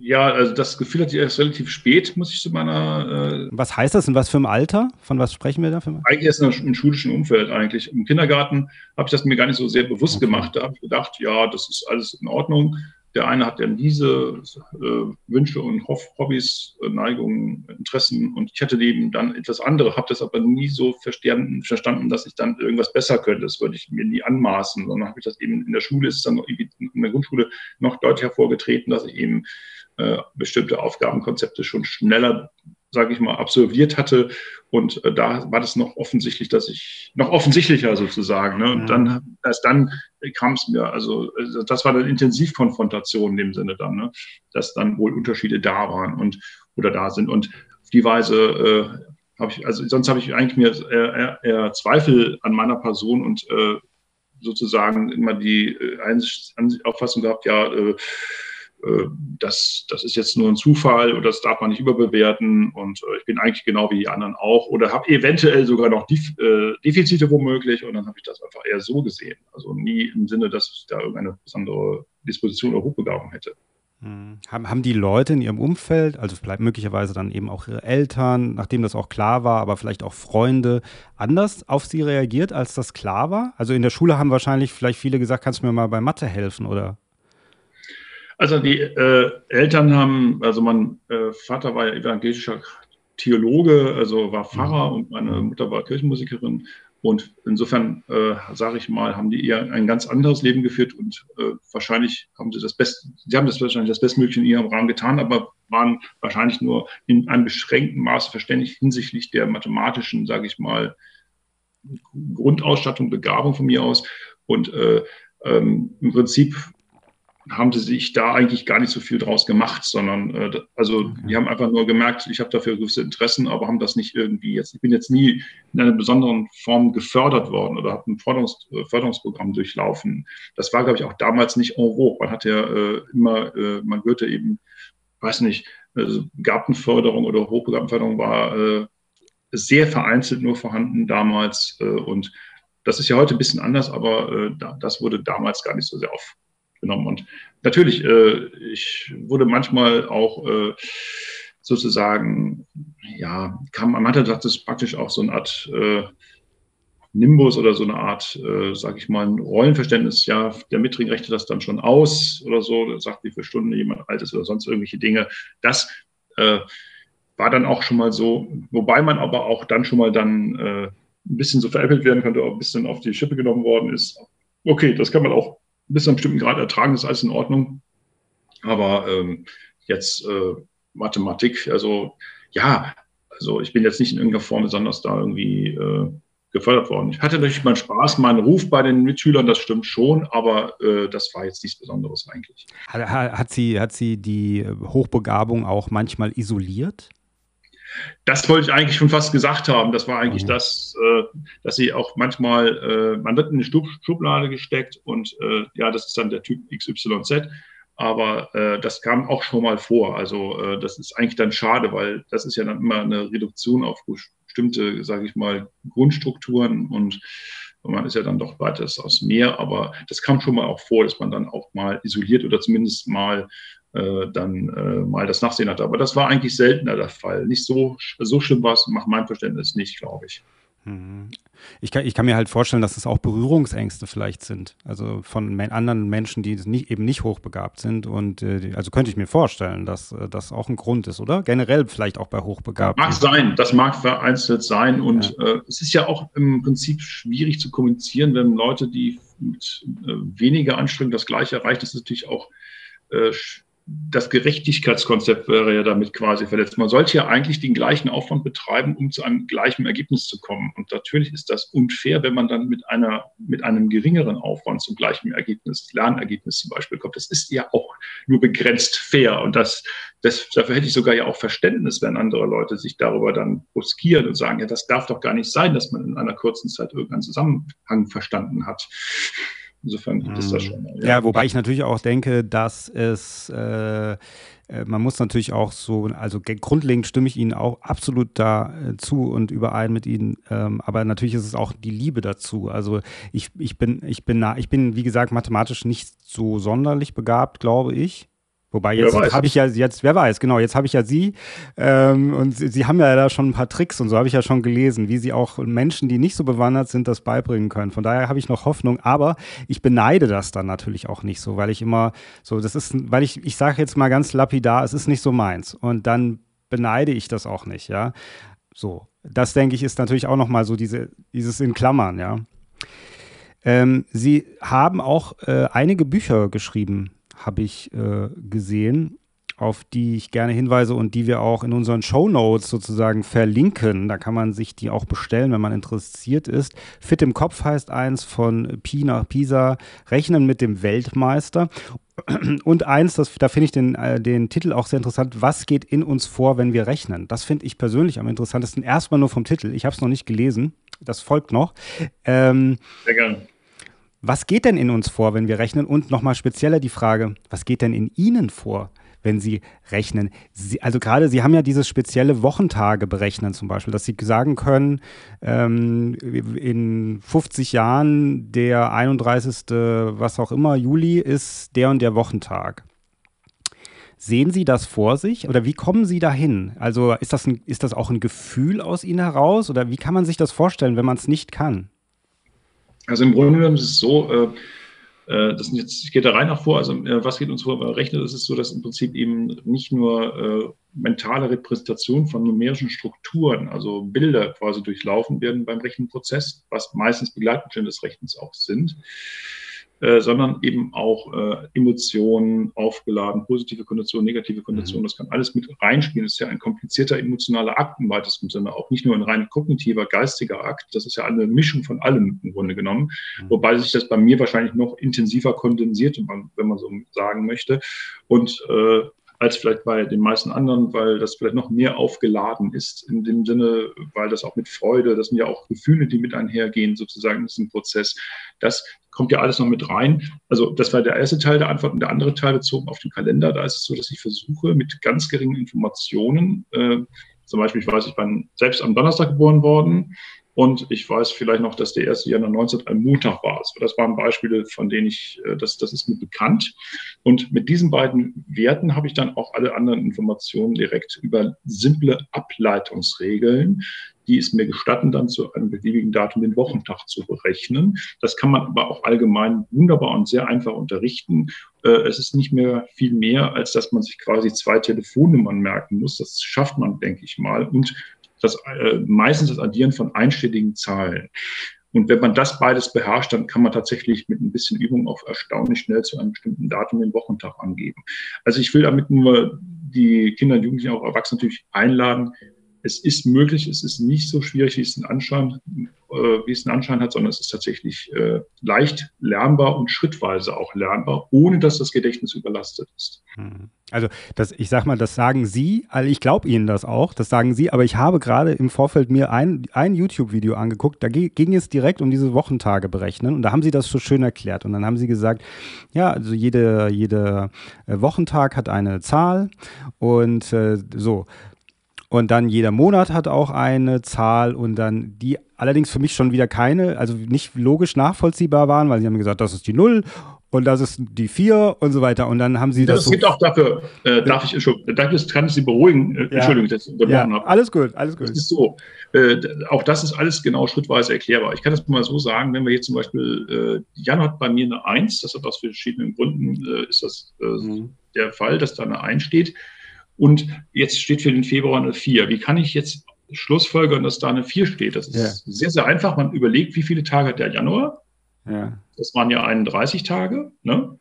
ja, also das Gefühl hatte ich erst relativ spät, muss ich zu meiner. Äh was heißt das? In was für einem Alter? Von was sprechen wir da? Für eigentlich erst im schulischen Umfeld eigentlich. Im Kindergarten habe ich das mir gar nicht so sehr bewusst okay. gemacht. Da habe ich gedacht, ja, das ist alles in Ordnung. Der eine hat dann diese äh, Wünsche und Hobbys, äh, Neigungen, Interessen und ich hatte eben dann etwas andere, habe das aber nie so verstanden, verstanden, dass ich dann irgendwas besser könnte. Das würde ich mir nie anmaßen, sondern habe ich das eben in der Schule, ist dann noch in der Grundschule noch deutlich hervorgetreten, dass ich eben äh, bestimmte Aufgabenkonzepte schon schneller, sage ich mal, absolviert hatte. Und äh, da war das noch offensichtlich, dass ich noch offensichtlicher sozusagen. Ne? Und dann erst dann kam es mir, also, also das war eine Intensivkonfrontation in dem Sinne dann, ne? dass dann wohl Unterschiede da waren und oder da sind. Und auf die Weise äh, habe ich, also sonst habe ich eigentlich mir eher, eher, Zweifel an meiner Person und äh, sozusagen immer die äh, Auffassung gehabt, ja, äh, äh, das, das ist jetzt nur ein Zufall oder das darf man nicht überbewerten und äh, ich bin eigentlich genau wie die anderen auch oder habe eventuell sogar noch äh, Defizite womöglich und dann habe ich das einfach eher so gesehen. Also nie im Sinne, dass ich da irgendeine besondere Disposition oder Hochbegabung hätte. Hm. Haben, haben die Leute in ihrem Umfeld, also vielleicht möglicherweise dann eben auch ihre Eltern, nachdem das auch klar war, aber vielleicht auch Freunde, anders auf sie reagiert, als das klar war? Also in der Schule haben wahrscheinlich vielleicht viele gesagt, kannst du mir mal bei Mathe helfen oder? Also die äh, Eltern haben, also mein äh, Vater war ja evangelischer Theologe, also war Pfarrer mhm. und meine Mutter war Kirchenmusikerin. Und insofern, äh, sage ich mal, haben die eher ein ganz anderes Leben geführt und äh, wahrscheinlich haben sie das Beste, sie haben das wahrscheinlich das Bestmögliche in ihrem Rahmen getan, aber waren wahrscheinlich nur in einem beschränkten Maße verständlich hinsichtlich der mathematischen, sage ich mal, Grundausstattung, Begabung von mir aus. Und äh, ähm, im Prinzip haben sie sich da eigentlich gar nicht so viel draus gemacht, sondern äh, also okay. die haben einfach nur gemerkt, ich habe dafür gewisse Interessen, aber haben das nicht irgendwie jetzt, ich bin jetzt nie in einer besonderen Form gefördert worden oder habe ein Förderungs, äh, Förderungsprogramm durchlaufen. Das war, glaube ich, auch damals nicht en vogue. Man hat ja äh, immer, äh, man hörte eben, weiß nicht, also Gartenförderung oder Hochbegabtenförderung war äh, sehr vereinzelt nur vorhanden damals äh, und das ist ja heute ein bisschen anders, aber äh, das wurde damals gar nicht so sehr auf, genommen. Und natürlich, äh, ich wurde manchmal auch äh, sozusagen, ja, kam, man hatte das praktisch auch so eine Art äh, Nimbus oder so eine Art, äh, sage ich mal, ein Rollenverständnis. Ja, der Mitring rechnet das dann schon aus oder so, sagt, wie viele Stunden jemand alt ist oder sonst irgendwelche Dinge. Das äh, war dann auch schon mal so, wobei man aber auch dann schon mal dann äh, ein bisschen so veräppelt werden könnte, auch ein bisschen auf die Schippe genommen worden ist. Okay, das kann man auch bis zu einem bestimmten Grad ertragen, ist alles in Ordnung. Aber ähm, jetzt äh, Mathematik, also ja, also ich bin jetzt nicht in irgendeiner Form besonders da irgendwie äh, gefördert worden. Ich hatte natürlich meinen Spaß, meinen Ruf bei den Mitschülern, das stimmt schon, aber äh, das war jetzt nichts Besonderes eigentlich. Hat, hat, sie, hat sie die Hochbegabung auch manchmal isoliert? Das wollte ich eigentlich schon fast gesagt haben. Das war eigentlich mhm. das, äh, dass sie auch manchmal, äh, man wird in eine Stub Schublade gesteckt und äh, ja, das ist dann der Typ XYZ. Aber äh, das kam auch schon mal vor. Also äh, das ist eigentlich dann schade, weil das ist ja dann immer eine Reduktion auf bestimmte, sage ich mal, Grundstrukturen und man ist ja dann doch weiteres aus mehr. Aber das kam schon mal auch vor, dass man dann auch mal isoliert oder zumindest mal dann äh, mal das Nachsehen hatte. Aber das war eigentlich seltener der Fall. Nicht so, so schlimm war es nach meinem Verständnis nicht, glaube ich. Mhm. Ich kann, ich kann mir halt vorstellen, dass es auch Berührungsängste vielleicht sind. Also von men anderen Menschen, die nicht, eben nicht hochbegabt sind. Und äh, also könnte ich mir vorstellen, dass äh, das auch ein Grund ist, oder? Generell vielleicht auch bei Hochbegabten. Mag sein, das mag vereinzelt sein. Und ja. äh, es ist ja auch im Prinzip schwierig zu kommunizieren, wenn Leute, die mit äh, weniger Anstrengung das Gleiche erreichen, das ist natürlich auch äh, das Gerechtigkeitskonzept wäre ja damit quasi verletzt. Man sollte ja eigentlich den gleichen Aufwand betreiben, um zu einem gleichen Ergebnis zu kommen. Und natürlich ist das unfair, wenn man dann mit einer, mit einem geringeren Aufwand zum gleichen Ergebnis, Lernergebnis zum Beispiel kommt. Das ist ja auch nur begrenzt fair. Und das, das, dafür hätte ich sogar ja auch Verständnis, wenn andere Leute sich darüber dann bruskieren und sagen, ja, das darf doch gar nicht sein, dass man in einer kurzen Zeit irgendeinen Zusammenhang verstanden hat. Insofern gibt es das mhm. schon. Ja. ja. wobei ich natürlich auch denke, dass es, äh, äh, man muss natürlich auch so, also grundlegend stimme ich Ihnen auch absolut dazu äh, und überein mit Ihnen, ähm, aber natürlich ist es auch die Liebe dazu. Also ich, ich bin, ich bin, ich bin, wie gesagt, mathematisch nicht so sonderlich begabt, glaube ich. Wobei jetzt habe ich ja jetzt, wer weiß, genau, jetzt habe ich ja Sie ähm, und Sie, Sie, haben ja da schon ein paar Tricks und so habe ich ja schon gelesen, wie Sie auch Menschen, die nicht so bewandert sind, das beibringen können. Von daher habe ich noch Hoffnung, aber ich beneide das dann natürlich auch nicht so, weil ich immer so, das ist, weil ich, ich sage jetzt mal ganz lapidar, es ist nicht so meins und dann beneide ich das auch nicht, ja. So, das denke ich ist natürlich auch nochmal so diese, dieses in Klammern, ja. Ähm, Sie haben auch äh, einige Bücher geschrieben habe ich äh, gesehen, auf die ich gerne hinweise und die wir auch in unseren Show Notes sozusagen verlinken. Da kann man sich die auch bestellen, wenn man interessiert ist. Fit im Kopf heißt eins von Pi nach Pisa, Rechnen mit dem Weltmeister. Und eins, das, da finde ich den, äh, den Titel auch sehr interessant. Was geht in uns vor, wenn wir rechnen? Das finde ich persönlich am interessantesten. Erstmal nur vom Titel. Ich habe es noch nicht gelesen. Das folgt noch. Ähm, sehr gerne. Was geht denn in uns vor, wenn wir rechnen? Und nochmal spezieller die Frage, was geht denn in Ihnen vor, wenn Sie rechnen? Sie, also gerade, Sie haben ja dieses spezielle Wochentage berechnen zum Beispiel, dass Sie sagen können, ähm, in 50 Jahren der 31. was auch immer, Juli ist der und der Wochentag. Sehen Sie das vor sich oder wie kommen Sie dahin? Also ist das, ein, ist das auch ein Gefühl aus Ihnen heraus oder wie kann man sich das vorstellen, wenn man es nicht kann? Also im Grunde genommen ist es so, äh, äh, das jetzt, gehe da rein nach vor, also äh, was geht uns vor beim Rechnen? Es ist so, dass im Prinzip eben nicht nur mentale Repräsentation von numerischen Strukturen, also Bilder quasi durchlaufen werden beim Rechenprozess, was meistens Begleitmittel des Rechnens auch sind, äh, sondern eben auch äh, Emotionen aufgeladen, positive Konditionen, negative Konditionen. Mhm. Das kann alles mit reinspielen. Das ist ja ein komplizierter emotionaler Akt im weitesten Sinne, auch nicht nur ein rein kognitiver, geistiger Akt. Das ist ja eine Mischung von allem im Grunde genommen, mhm. wobei sich das bei mir wahrscheinlich noch intensiver kondensiert, wenn man so sagen möchte. Und äh, als vielleicht bei den meisten anderen, weil das vielleicht noch mehr aufgeladen ist, in dem Sinne, weil das auch mit Freude, das sind ja auch Gefühle, die mit einhergehen, sozusagen, das ist ein Prozess. Das kommt ja alles noch mit rein. Also das war der erste Teil der Antwort und der andere Teil bezogen auf den Kalender. Da ist es so, dass ich versuche, mit ganz geringen Informationen, äh, zum Beispiel, ich weiß, ich bin selbst am Donnerstag geboren worden, und ich weiß vielleicht noch, dass der 1. Januar 19 ein Montag war. Das waren Beispiele, von denen ich, äh, das, das ist mir bekannt. Und mit diesen beiden Werten habe ich dann auch alle anderen Informationen direkt über simple Ableitungsregeln, die es mir gestatten, dann zu einem beliebigen Datum den Wochentag zu berechnen. Das kann man aber auch allgemein wunderbar und sehr einfach unterrichten. Äh, es ist nicht mehr viel mehr, als dass man sich quasi zwei Telefonnummern merken muss. Das schafft man, denke ich mal. Und das, äh, meistens das Addieren von einstelligen Zahlen. Und wenn man das beides beherrscht, dann kann man tatsächlich mit ein bisschen Übung auch erstaunlich schnell zu einem bestimmten Datum den Wochentag angeben. Also ich will damit nur die Kinder und Jugendlichen, auch Erwachsene natürlich einladen, es ist möglich, es ist nicht so schwierig, wie es einen Anschein, wie es einen Anschein hat, sondern es ist tatsächlich äh, leicht lernbar und schrittweise auch lernbar, ohne dass das Gedächtnis überlastet ist. Hm. Also das, ich sag mal, das sagen Sie, also ich glaube Ihnen das auch, das sagen Sie, aber ich habe gerade im Vorfeld mir ein, ein YouTube-Video angeguckt, da ging es direkt um diese Wochentage berechnen und da haben Sie das so schön erklärt und dann haben Sie gesagt, ja, also jede, jede äh, Wochentag hat eine Zahl und äh, so und dann jeder Monat hat auch eine Zahl und dann die allerdings für mich schon wieder keine, also nicht logisch nachvollziehbar waren, weil sie haben gesagt, das ist die Null und das ist die 4 und so weiter. Und dann haben sie das. Es so gibt auch dafür, äh, darf ich, das kann ich Sie beruhigen, äh, ja. Entschuldigung, dass ich unterbrochen ja, habe. Alles gut, alles gut. Das ist so. Äh, auch das ist alles genau schrittweise erklärbar. Ich kann das mal so sagen, wenn wir jetzt zum Beispiel, äh, Jan hat bei mir eine 1, das hat aus verschiedenen Gründen, äh, ist das äh, mhm. der Fall, dass da eine 1 steht. Und jetzt steht für den Februar eine 4. Wie kann ich jetzt schlussfolgern, dass da eine 4 steht? Das ist ja. sehr, sehr einfach. Man überlegt, wie viele Tage hat der Januar? Ja. Das waren ja 31 Tage. Ne?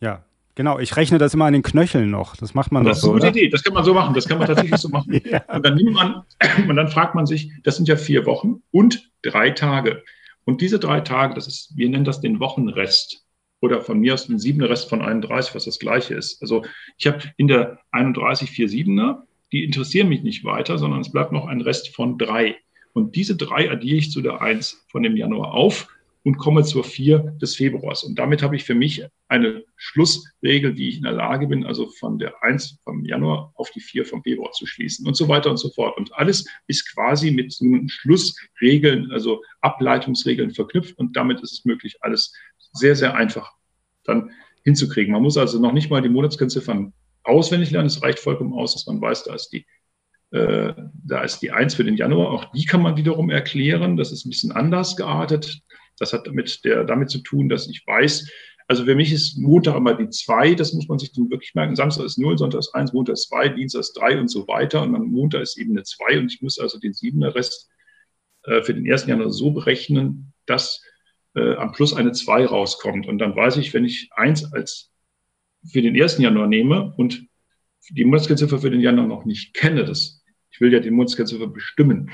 Ja. Genau, ich rechne das immer an den Knöcheln noch. Das macht man das doch so. Das ist eine gute Idee, das kann man so machen, das kann man tatsächlich so machen. ja. Und dann nimmt man, und dann fragt man sich, das sind ja vier Wochen und drei Tage. Und diese drei Tage, das ist, wir nennen das den Wochenrest oder von mir aus ein siebener Rest von 31, was das gleiche ist. Also ich habe in der 31 vier Siebener, die interessieren mich nicht weiter, sondern es bleibt noch ein Rest von drei. Und diese drei addiere ich zu der 1 von dem Januar auf und komme zur 4 des Februars. Und damit habe ich für mich eine Schlussregel, wie ich in der Lage bin, also von der 1 vom Januar auf die 4 vom Februar zu schließen und so weiter und so fort. Und alles ist quasi mit Schlussregeln, also Ableitungsregeln verknüpft und damit ist es möglich, alles sehr, sehr einfach dann hinzukriegen. Man muss also noch nicht mal die Monatskennziffern auswendig lernen. Es reicht vollkommen aus, dass man weiß, da ist die, äh, da ist die 1 für den Januar. Auch die kann man wiederum erklären. Das ist ein bisschen anders geartet. Das hat damit, der, damit zu tun, dass ich weiß, also für mich ist Montag immer die 2, das muss man sich dann wirklich merken. Samstag ist 0, Sonntag ist 1, Montag ist 2, Dienstag ist 3 und so weiter. Und dann Montag ist eben eine 2 und ich muss also den 7er Rest äh, für den ersten Januar so berechnen, dass äh, am Plus eine 2 rauskommt. Und dann weiß ich, wenn ich 1 als für den 1. Januar nehme und die Monatskennziffer für den Januar noch nicht kenne, das, ich will ja die Monatskennziffer bestimmen,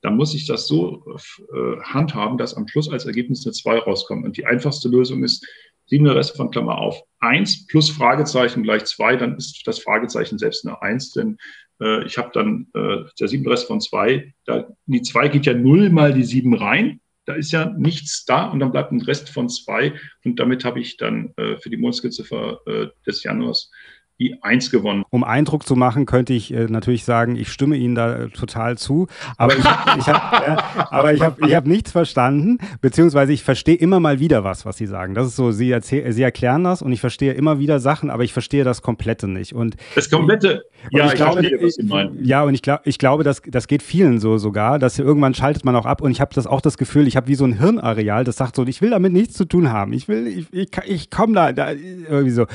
dann muss ich das so äh, handhaben, dass am Schluss als Ergebnis eine 2 rauskommt. Und die einfachste Lösung ist, 7 Reste von Klammer auf 1 plus Fragezeichen gleich 2, dann ist das Fragezeichen selbst eine 1, denn äh, ich habe dann äh, der 7 Rest von 2, da, die 2 geht ja 0 mal die 7 rein, da ist ja nichts da und dann bleibt ein Rest von zwei und damit habe ich dann äh, für die Monatskiziffer äh, des Januars die Eins gewonnen. Um Eindruck zu machen, könnte ich äh, natürlich sagen, ich stimme Ihnen da äh, total zu. Aber ich habe ich hab, äh, aber ich hab, ich hab nichts verstanden, beziehungsweise ich verstehe immer mal wieder was, was Sie sagen. Das ist so, Sie, erzähl, Sie erklären das und ich verstehe immer wieder Sachen, aber ich verstehe das Komplette nicht. Und das Komplette, ja, ich, ich glaube, verstehe, was Sie meinen. Ja, und ich, glaub, ich glaube, das, das geht vielen so sogar, dass irgendwann schaltet man auch ab und ich habe das auch das Gefühl, ich habe wie so ein Hirnareal, das sagt so, ich will damit nichts zu tun haben. Ich will, ich, ich, ich komme da, da irgendwie so.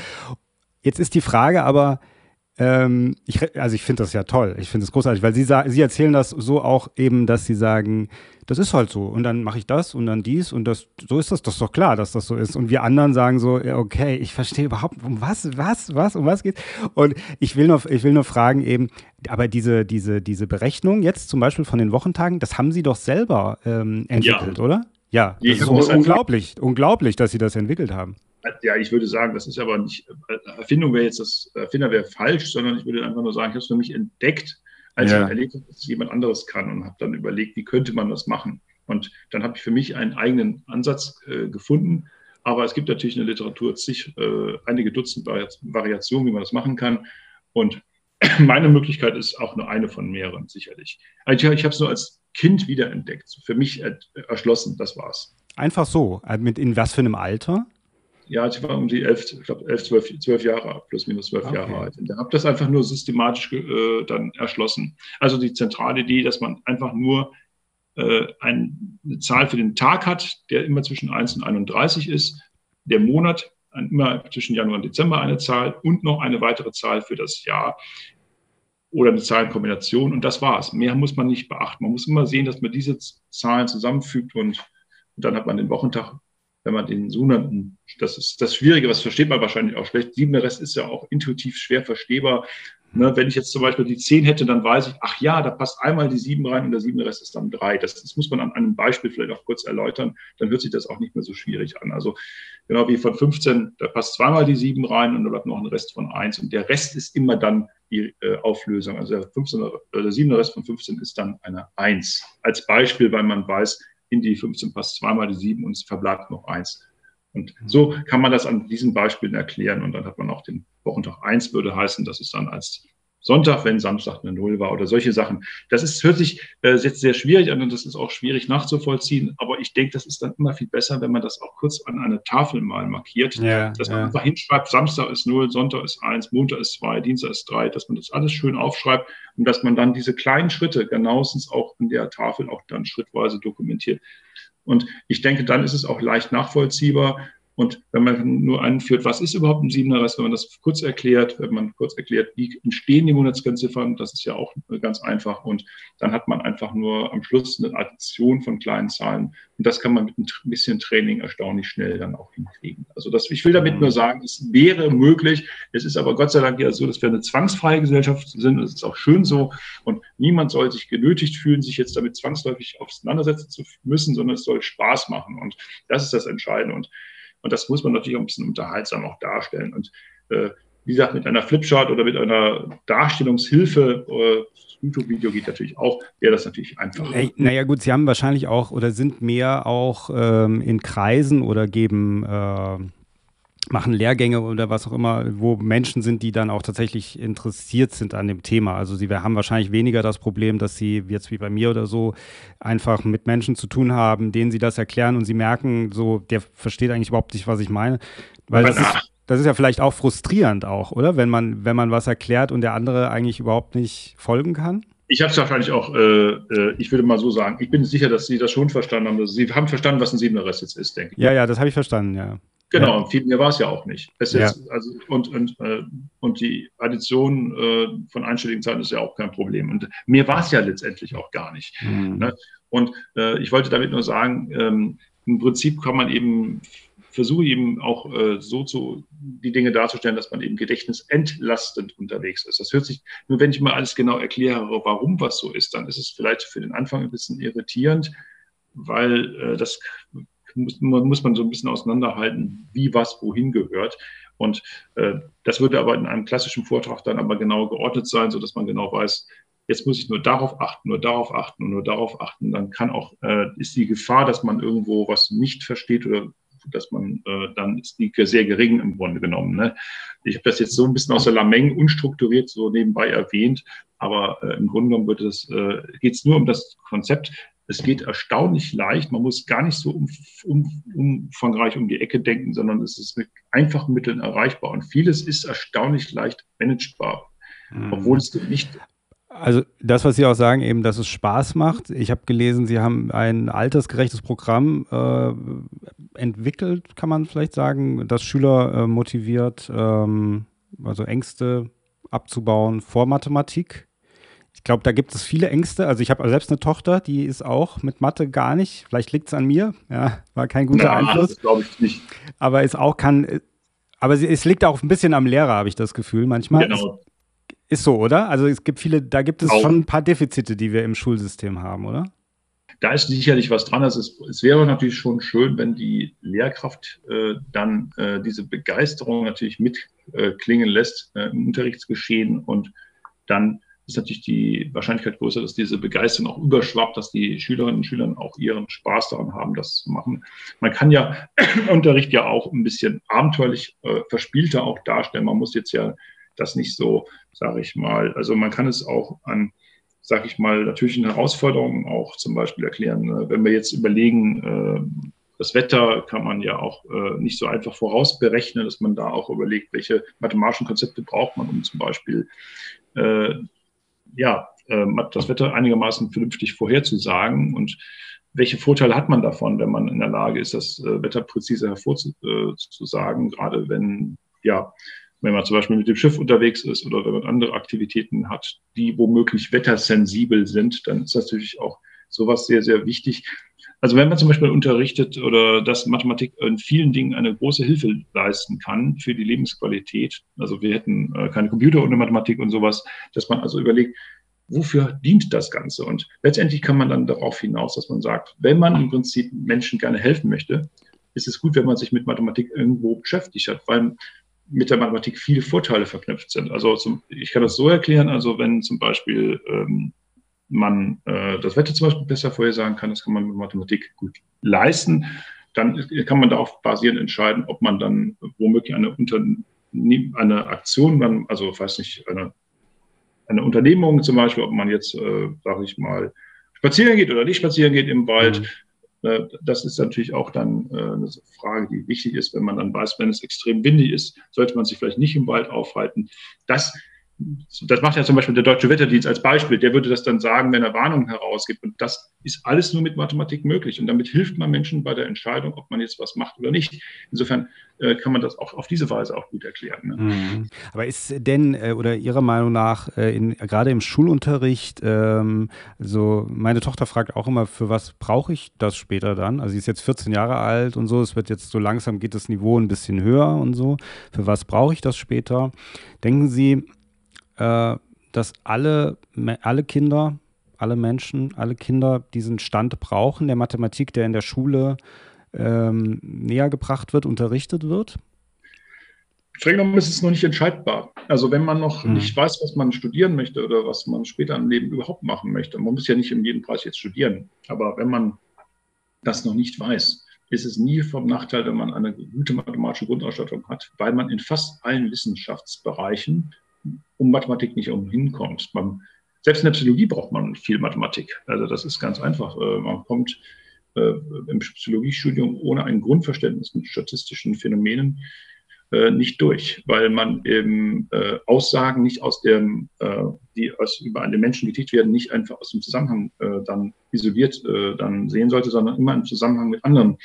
Jetzt ist die Frage aber, ähm, ich, also ich finde das ja toll, ich finde es großartig, weil sie, sie erzählen das so auch eben, dass sie sagen, das ist halt so und dann mache ich das und dann dies und das, so ist das, das ist doch klar, dass das so ist. Und wir anderen sagen so, okay, ich verstehe überhaupt, um was, was, was, um was geht. Und ich will nur, ich will nur fragen eben, aber diese, diese, diese Berechnung jetzt zum Beispiel von den Wochentagen, das haben sie doch selber ähm, entwickelt, ja. oder? Ja, das ist unglaublich, unglaublich, dass sie das entwickelt haben ja, ich würde sagen, das ist aber nicht, Erfindung wäre jetzt das, Erfinder wäre falsch, sondern ich würde einfach nur sagen, ich habe es für mich entdeckt, als ja. ich erlebt habe, dass es jemand anderes kann und habe dann überlegt, wie könnte man das machen. Und dann habe ich für mich einen eigenen Ansatz äh, gefunden. Aber es gibt natürlich in der Literatur zig, äh, einige Dutzend Variationen, wie man das machen kann. Und meine Möglichkeit ist auch nur eine von mehreren, sicherlich. Also ich habe es nur als Kind wiederentdeckt, für mich erschlossen, das war's. Einfach so. Äh, mit in was für einem Alter? Ja, ich war um die elf, ich glaube elf, zwölf, zwölf Jahre, plus minus zwölf okay. Jahre alt. Und habe das einfach nur systematisch äh, dann erschlossen. Also die zentrale Idee, dass man einfach nur äh, eine Zahl für den Tag hat, der immer zwischen 1 und 31 ist, der Monat immer zwischen Januar und Dezember eine Zahl und noch eine weitere Zahl für das Jahr oder eine Zahlenkombination und das war's. Mehr muss man nicht beachten. Man muss immer sehen, dass man diese Zahlen zusammenfügt und, und dann hat man den Wochentag wenn man den Sohnenden, das ist das Schwierige, was versteht man wahrscheinlich auch schlecht. Siebener Rest ist ja auch intuitiv schwer verstehbar. Ne, wenn ich jetzt zum Beispiel die zehn hätte, dann weiß ich, ach ja, da passt einmal die sieben rein und der siebene Rest ist dann drei. Das, das muss man an einem Beispiel vielleicht auch kurz erläutern. Dann hört sich das auch nicht mehr so schwierig an. Also genau wie von 15, da passt zweimal die sieben rein und da bleibt noch ein Rest von eins. Und der Rest ist immer dann die äh, Auflösung. Also der, 15, äh, der siebene Rest von 15 ist dann eine Eins. Als Beispiel, weil man weiß, in die 15 passt zweimal die 7 und es verbleibt noch eins. Und so kann man das an diesen Beispielen erklären. Und dann hat man auch den Wochentag 1 würde heißen, dass es dann als Sonntag, wenn Samstag eine Null war oder solche Sachen. Das ist, hört sich äh, jetzt sehr schwierig an und das ist auch schwierig nachzuvollziehen. Aber ich denke, das ist dann immer viel besser, wenn man das auch kurz an einer Tafel mal markiert, ja, dass man ja. einfach hinschreibt, Samstag ist Null, Sonntag ist eins, Montag ist zwei, Dienstag ist drei, dass man das alles schön aufschreibt und dass man dann diese kleinen Schritte genauestens auch in der Tafel auch dann schrittweise dokumentiert. Und ich denke, dann ist es auch leicht nachvollziehbar, und wenn man nur anführt, was ist überhaupt ein Siebener Rest, wenn man das kurz erklärt, wenn man kurz erklärt, wie entstehen die Monatskennziffern, das ist ja auch ganz einfach. Und dann hat man einfach nur am Schluss eine Addition von kleinen Zahlen. Und das kann man mit ein bisschen Training erstaunlich schnell dann auch hinkriegen. Also das, ich will damit nur sagen, es wäre möglich. Es ist aber Gott sei Dank ja so, dass wir eine zwangsfreie Gesellschaft sind. Das ist auch schön so. Und niemand soll sich genötigt fühlen, sich jetzt damit zwangsläufig auseinandersetzen zu müssen, sondern es soll Spaß machen. Und das ist das Entscheidende. Und und das muss man natürlich auch ein bisschen unterhaltsam auch darstellen. Und äh, wie gesagt, mit einer Flipchart oder mit einer Darstellungshilfe, äh, YouTube-Video geht natürlich auch, wäre das natürlich einfach. Hey, naja gut, Sie haben wahrscheinlich auch oder sind mehr auch ähm, in Kreisen oder geben äh, machen Lehrgänge oder was auch immer, wo Menschen sind, die dann auch tatsächlich interessiert sind an dem Thema. Also sie haben wahrscheinlich weniger das Problem, dass sie jetzt wie bei mir oder so einfach mit Menschen zu tun haben, denen sie das erklären und sie merken, so der versteht eigentlich überhaupt nicht, was ich meine, weil das ist, das ist ja vielleicht auch frustrierend auch, oder? Wenn man wenn man was erklärt und der andere eigentlich überhaupt nicht folgen kann. Ich habe es wahrscheinlich auch, äh, äh, ich würde mal so sagen, ich bin sicher, dass Sie das schon verstanden haben. Sie haben verstanden, was ein Siebener Rest jetzt ist, denke ich. Ja, ja, das habe ich verstanden, ja. Genau, und viel mehr war es ja auch nicht. Es ja. Jetzt, also, und, und, äh, und die Addition äh, von einstelligen Zahlen ist ja auch kein Problem. Und mehr war es ja letztendlich auch gar nicht. Mhm. Ne? Und äh, ich wollte damit nur sagen, ähm, im Prinzip kann man eben versuche eben auch äh, so zu die Dinge darzustellen, dass man eben gedächtnisentlastend unterwegs ist. Das hört sich, nur wenn ich mal alles genau erkläre, warum was so ist, dann ist es vielleicht für den Anfang ein bisschen irritierend, weil äh, das muss, muss man so ein bisschen auseinanderhalten, wie was wohin gehört. Und äh, das würde aber in einem klassischen Vortrag dann aber genau geordnet sein, sodass man genau weiß, jetzt muss ich nur darauf achten, nur darauf achten und nur darauf achten. Dann kann auch, äh, ist die Gefahr, dass man irgendwo was nicht versteht oder dass man, äh, dann ist die sehr gering im Grunde genommen. Ne? Ich habe das jetzt so ein bisschen aus der Lameng unstrukturiert so nebenbei erwähnt, aber äh, im Grunde genommen äh, geht es nur um das Konzept. Es geht erstaunlich leicht. Man muss gar nicht so um, um, umfangreich um die Ecke denken, sondern es ist mit einfachen Mitteln erreichbar. Und vieles ist erstaunlich leicht managebar, mhm. obwohl es nicht also das, was Sie auch sagen, eben, dass es Spaß macht. Ich habe gelesen, Sie haben ein altersgerechtes Programm äh, entwickelt, kann man vielleicht sagen, das Schüler äh, motiviert, ähm, also Ängste abzubauen vor Mathematik. Ich glaube, da gibt es viele Ängste. Also ich habe selbst eine Tochter, die ist auch mit Mathe gar nicht. Vielleicht liegt es an mir. Ja, war kein guter ja, Einfluss. glaube ich nicht. Aber ist auch kann. Aber es liegt auch ein bisschen am Lehrer, habe ich das Gefühl manchmal. Genau. Ist so, oder? Also es gibt viele, da gibt es auch. schon ein paar Defizite, die wir im Schulsystem haben, oder? Da ist sicherlich was dran. Es, es wäre natürlich schon schön, wenn die Lehrkraft äh, dann äh, diese Begeisterung natürlich mitklingen äh, lässt äh, im Unterrichtsgeschehen und dann ist natürlich die Wahrscheinlichkeit größer, dass diese Begeisterung auch überschwappt, dass die Schülerinnen und Schüler auch ihren Spaß daran haben, das zu machen. Man kann ja Unterricht ja auch ein bisschen abenteuerlich äh, verspielter auch darstellen. Man muss jetzt ja das nicht so, sage ich mal. Also man kann es auch an, sage ich mal, natürlichen Herausforderungen auch zum Beispiel erklären. Ne? Wenn wir jetzt überlegen, äh, das Wetter kann man ja auch äh, nicht so einfach vorausberechnen, dass man da auch überlegt, welche mathematischen Konzepte braucht man, um zum Beispiel äh, ja, das Wetter einigermaßen vernünftig vorherzusagen und welche Vorteile hat man davon, wenn man in der Lage ist, das Wetter präzise hervorzusagen, gerade wenn ja wenn man zum Beispiel mit dem Schiff unterwegs ist oder wenn man andere Aktivitäten hat, die womöglich wettersensibel sind, dann ist natürlich auch sowas sehr, sehr wichtig. Also wenn man zum Beispiel unterrichtet oder dass Mathematik in vielen Dingen eine große Hilfe leisten kann für die Lebensqualität, also wir hätten äh, keine Computer ohne Mathematik und sowas, dass man also überlegt, wofür dient das Ganze? Und letztendlich kann man dann darauf hinaus, dass man sagt, wenn man im Prinzip Menschen gerne helfen möchte, ist es gut, wenn man sich mit Mathematik irgendwo beschäftigt hat, weil mit der Mathematik viele Vorteile verknüpft sind. Also zum, ich kann das so erklären, also wenn zum Beispiel ähm, man äh, das Wetter zum Beispiel besser vorhersagen kann, das kann man mit Mathematik gut leisten, dann kann man darauf basierend entscheiden, ob man dann womöglich eine, Unterne eine Aktion, dann, also weiß nicht, eine, eine Unternehmung zum Beispiel, ob man jetzt, äh, sage ich mal, spazieren geht oder nicht spazieren geht im Wald, mhm. Äh, das ist natürlich auch dann äh, eine Frage, die wichtig ist, wenn man dann weiß, wenn es extrem windig ist, sollte man sich vielleicht nicht im Wald aufhalten. Das das macht ja zum Beispiel der Deutsche Wetterdienst als Beispiel. Der würde das dann sagen, wenn er Warnungen herausgibt. Und das ist alles nur mit Mathematik möglich. Und damit hilft man Menschen bei der Entscheidung, ob man jetzt was macht oder nicht. Insofern äh, kann man das auch auf diese Weise auch gut erklären. Ne? Mhm. Aber ist denn äh, oder Ihrer Meinung nach äh, in, gerade im Schulunterricht, ähm, also meine Tochter fragt auch immer, für was brauche ich das später dann? Also sie ist jetzt 14 Jahre alt und so. Es wird jetzt so langsam geht das Niveau ein bisschen höher und so. Für was brauche ich das später? Denken Sie, äh, dass alle, alle Kinder, alle Menschen, alle Kinder diesen Stand brauchen, der Mathematik, der in der Schule ähm, näher gebracht wird, unterrichtet wird? Streng genommen ist es noch nicht entscheidbar. Also wenn man noch hm. nicht weiß, was man studieren möchte oder was man später im Leben überhaupt machen möchte, man muss ja nicht um jeden Preis jetzt studieren, aber wenn man das noch nicht weiß, ist es nie vom Nachteil, wenn man eine gute mathematische Grundausstattung hat, weil man in fast allen Wissenschaftsbereichen um Mathematik nicht umhinkommt. Man, selbst in der Psychologie braucht man viel Mathematik. Also das ist ganz einfach. Äh, man kommt äh, im Psychologiestudium ohne ein Grundverständnis mit statistischen Phänomenen äh, nicht durch, weil man eben Aussagen nicht aus dem, die aus, über einen Menschen getätigt werden, nicht einfach aus dem Zusammenhang dann isoliert dann sehen sollte, sondern immer im Zusammenhang mit anderen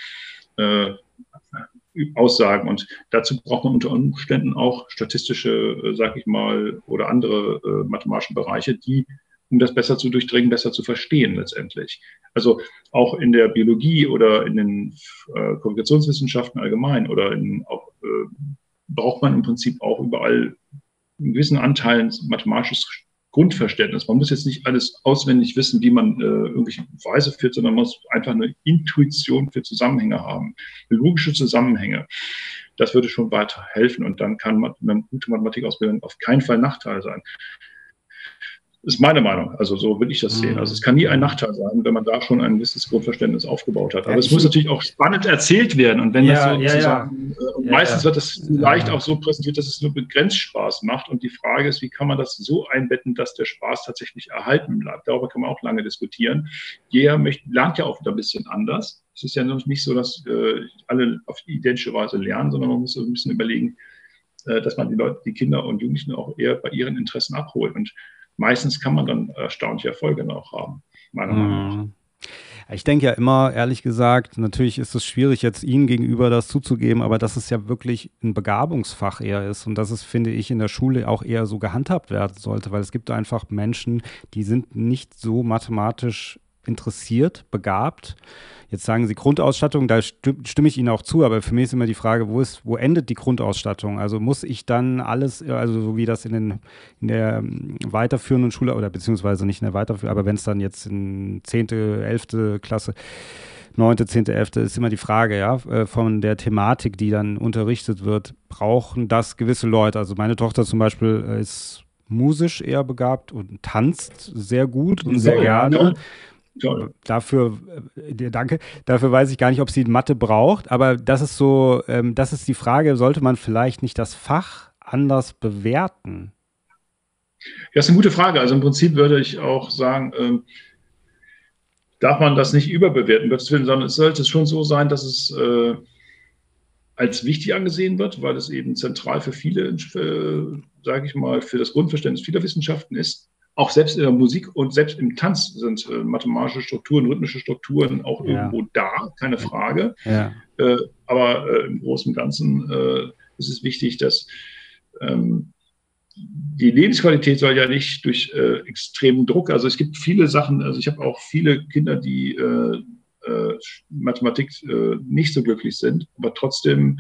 Aussagen. Und dazu braucht man unter Umständen auch statistische, äh, sag ich mal, oder andere äh, mathematische Bereiche, die, um das besser zu durchdringen, besser zu verstehen letztendlich. Also auch in der Biologie oder in den äh, Kommunikationswissenschaften allgemein oder in, auch, äh, braucht man im Prinzip auch überall einen gewissen Anteil mathematisches Grundverständnis. Man muss jetzt nicht alles auswendig wissen, wie man äh, irgendwelche Weise führt, sondern man muss einfach eine Intuition für Zusammenhänge haben, logische Zusammenhänge. Das würde schon weiter helfen und dann kann man eine gute Mathematikausbildung auf keinen Fall Nachteil sein. Ist meine Meinung. Also so will ich das sehen. Also es kann nie ein Nachteil sein, wenn man da schon ein gewisses Grundverständnis aufgebaut hat. Aber ja, es muss natürlich auch spannend erzählt werden. Und wenn ja, das ja, ja. Äh, und meistens wird das vielleicht auch so präsentiert, dass es nur begrenzt Spaß macht. Und die Frage ist, wie kann man das so einbetten, dass der Spaß tatsächlich erhalten bleibt? Darüber kann man auch lange diskutieren. Jeder möchte, lernt ja auch wieder ein bisschen anders. Es ist ja nicht so, dass äh, alle auf identische Weise lernen, sondern man muss so ein bisschen überlegen, äh, dass man die Leute, die Kinder und Jugendlichen auch eher bei ihren Interessen abholt. Und meistens kann man dann erstaunliche Erfolge noch haben, meiner Meinung nach. Mhm. Ich denke ja immer, ehrlich gesagt, natürlich ist es schwierig, jetzt Ihnen gegenüber das zuzugeben, aber dass es ja wirklich ein Begabungsfach eher ist und dass es, finde ich, in der Schule auch eher so gehandhabt werden sollte, weil es gibt einfach Menschen, die sind nicht so mathematisch interessiert, begabt. Jetzt sagen Sie Grundausstattung, da stimme ich Ihnen auch zu, aber für mich ist immer die Frage, wo, ist, wo endet die Grundausstattung? Also muss ich dann alles, also so wie das in, den, in der ähm, weiterführenden Schule oder beziehungsweise nicht in der weiterführenden, aber wenn es dann jetzt in 10., 11. Klasse 9., 10., 11. ist immer die Frage, ja, äh, von der Thematik, die dann unterrichtet wird, brauchen das gewisse Leute. Also meine Tochter zum Beispiel äh, ist musisch eher begabt und tanzt sehr gut und sehr gerne. Toll. Dafür, äh, danke. Dafür weiß ich gar nicht, ob sie Mathe braucht, aber das ist so, ähm, das ist die Frage, sollte man vielleicht nicht das Fach anders bewerten? Ja, das ist eine gute Frage. Also im Prinzip würde ich auch sagen, ähm, darf man das nicht überbewerten, sondern es sollte schon so sein, dass es äh, als wichtig angesehen wird, weil es eben zentral für viele, äh, sage ich mal, für das Grundverständnis vieler Wissenschaften ist auch selbst in der Musik und selbst im Tanz sind äh, mathematische Strukturen, rhythmische Strukturen auch ja. irgendwo da, keine Frage. Ja. Äh, aber äh, im Großen und Ganzen äh, ist es wichtig, dass ähm, die Lebensqualität soll ja nicht durch äh, extremen Druck, also es gibt viele Sachen, also ich habe auch viele Kinder, die äh, Mathematik nicht so glücklich sind, aber trotzdem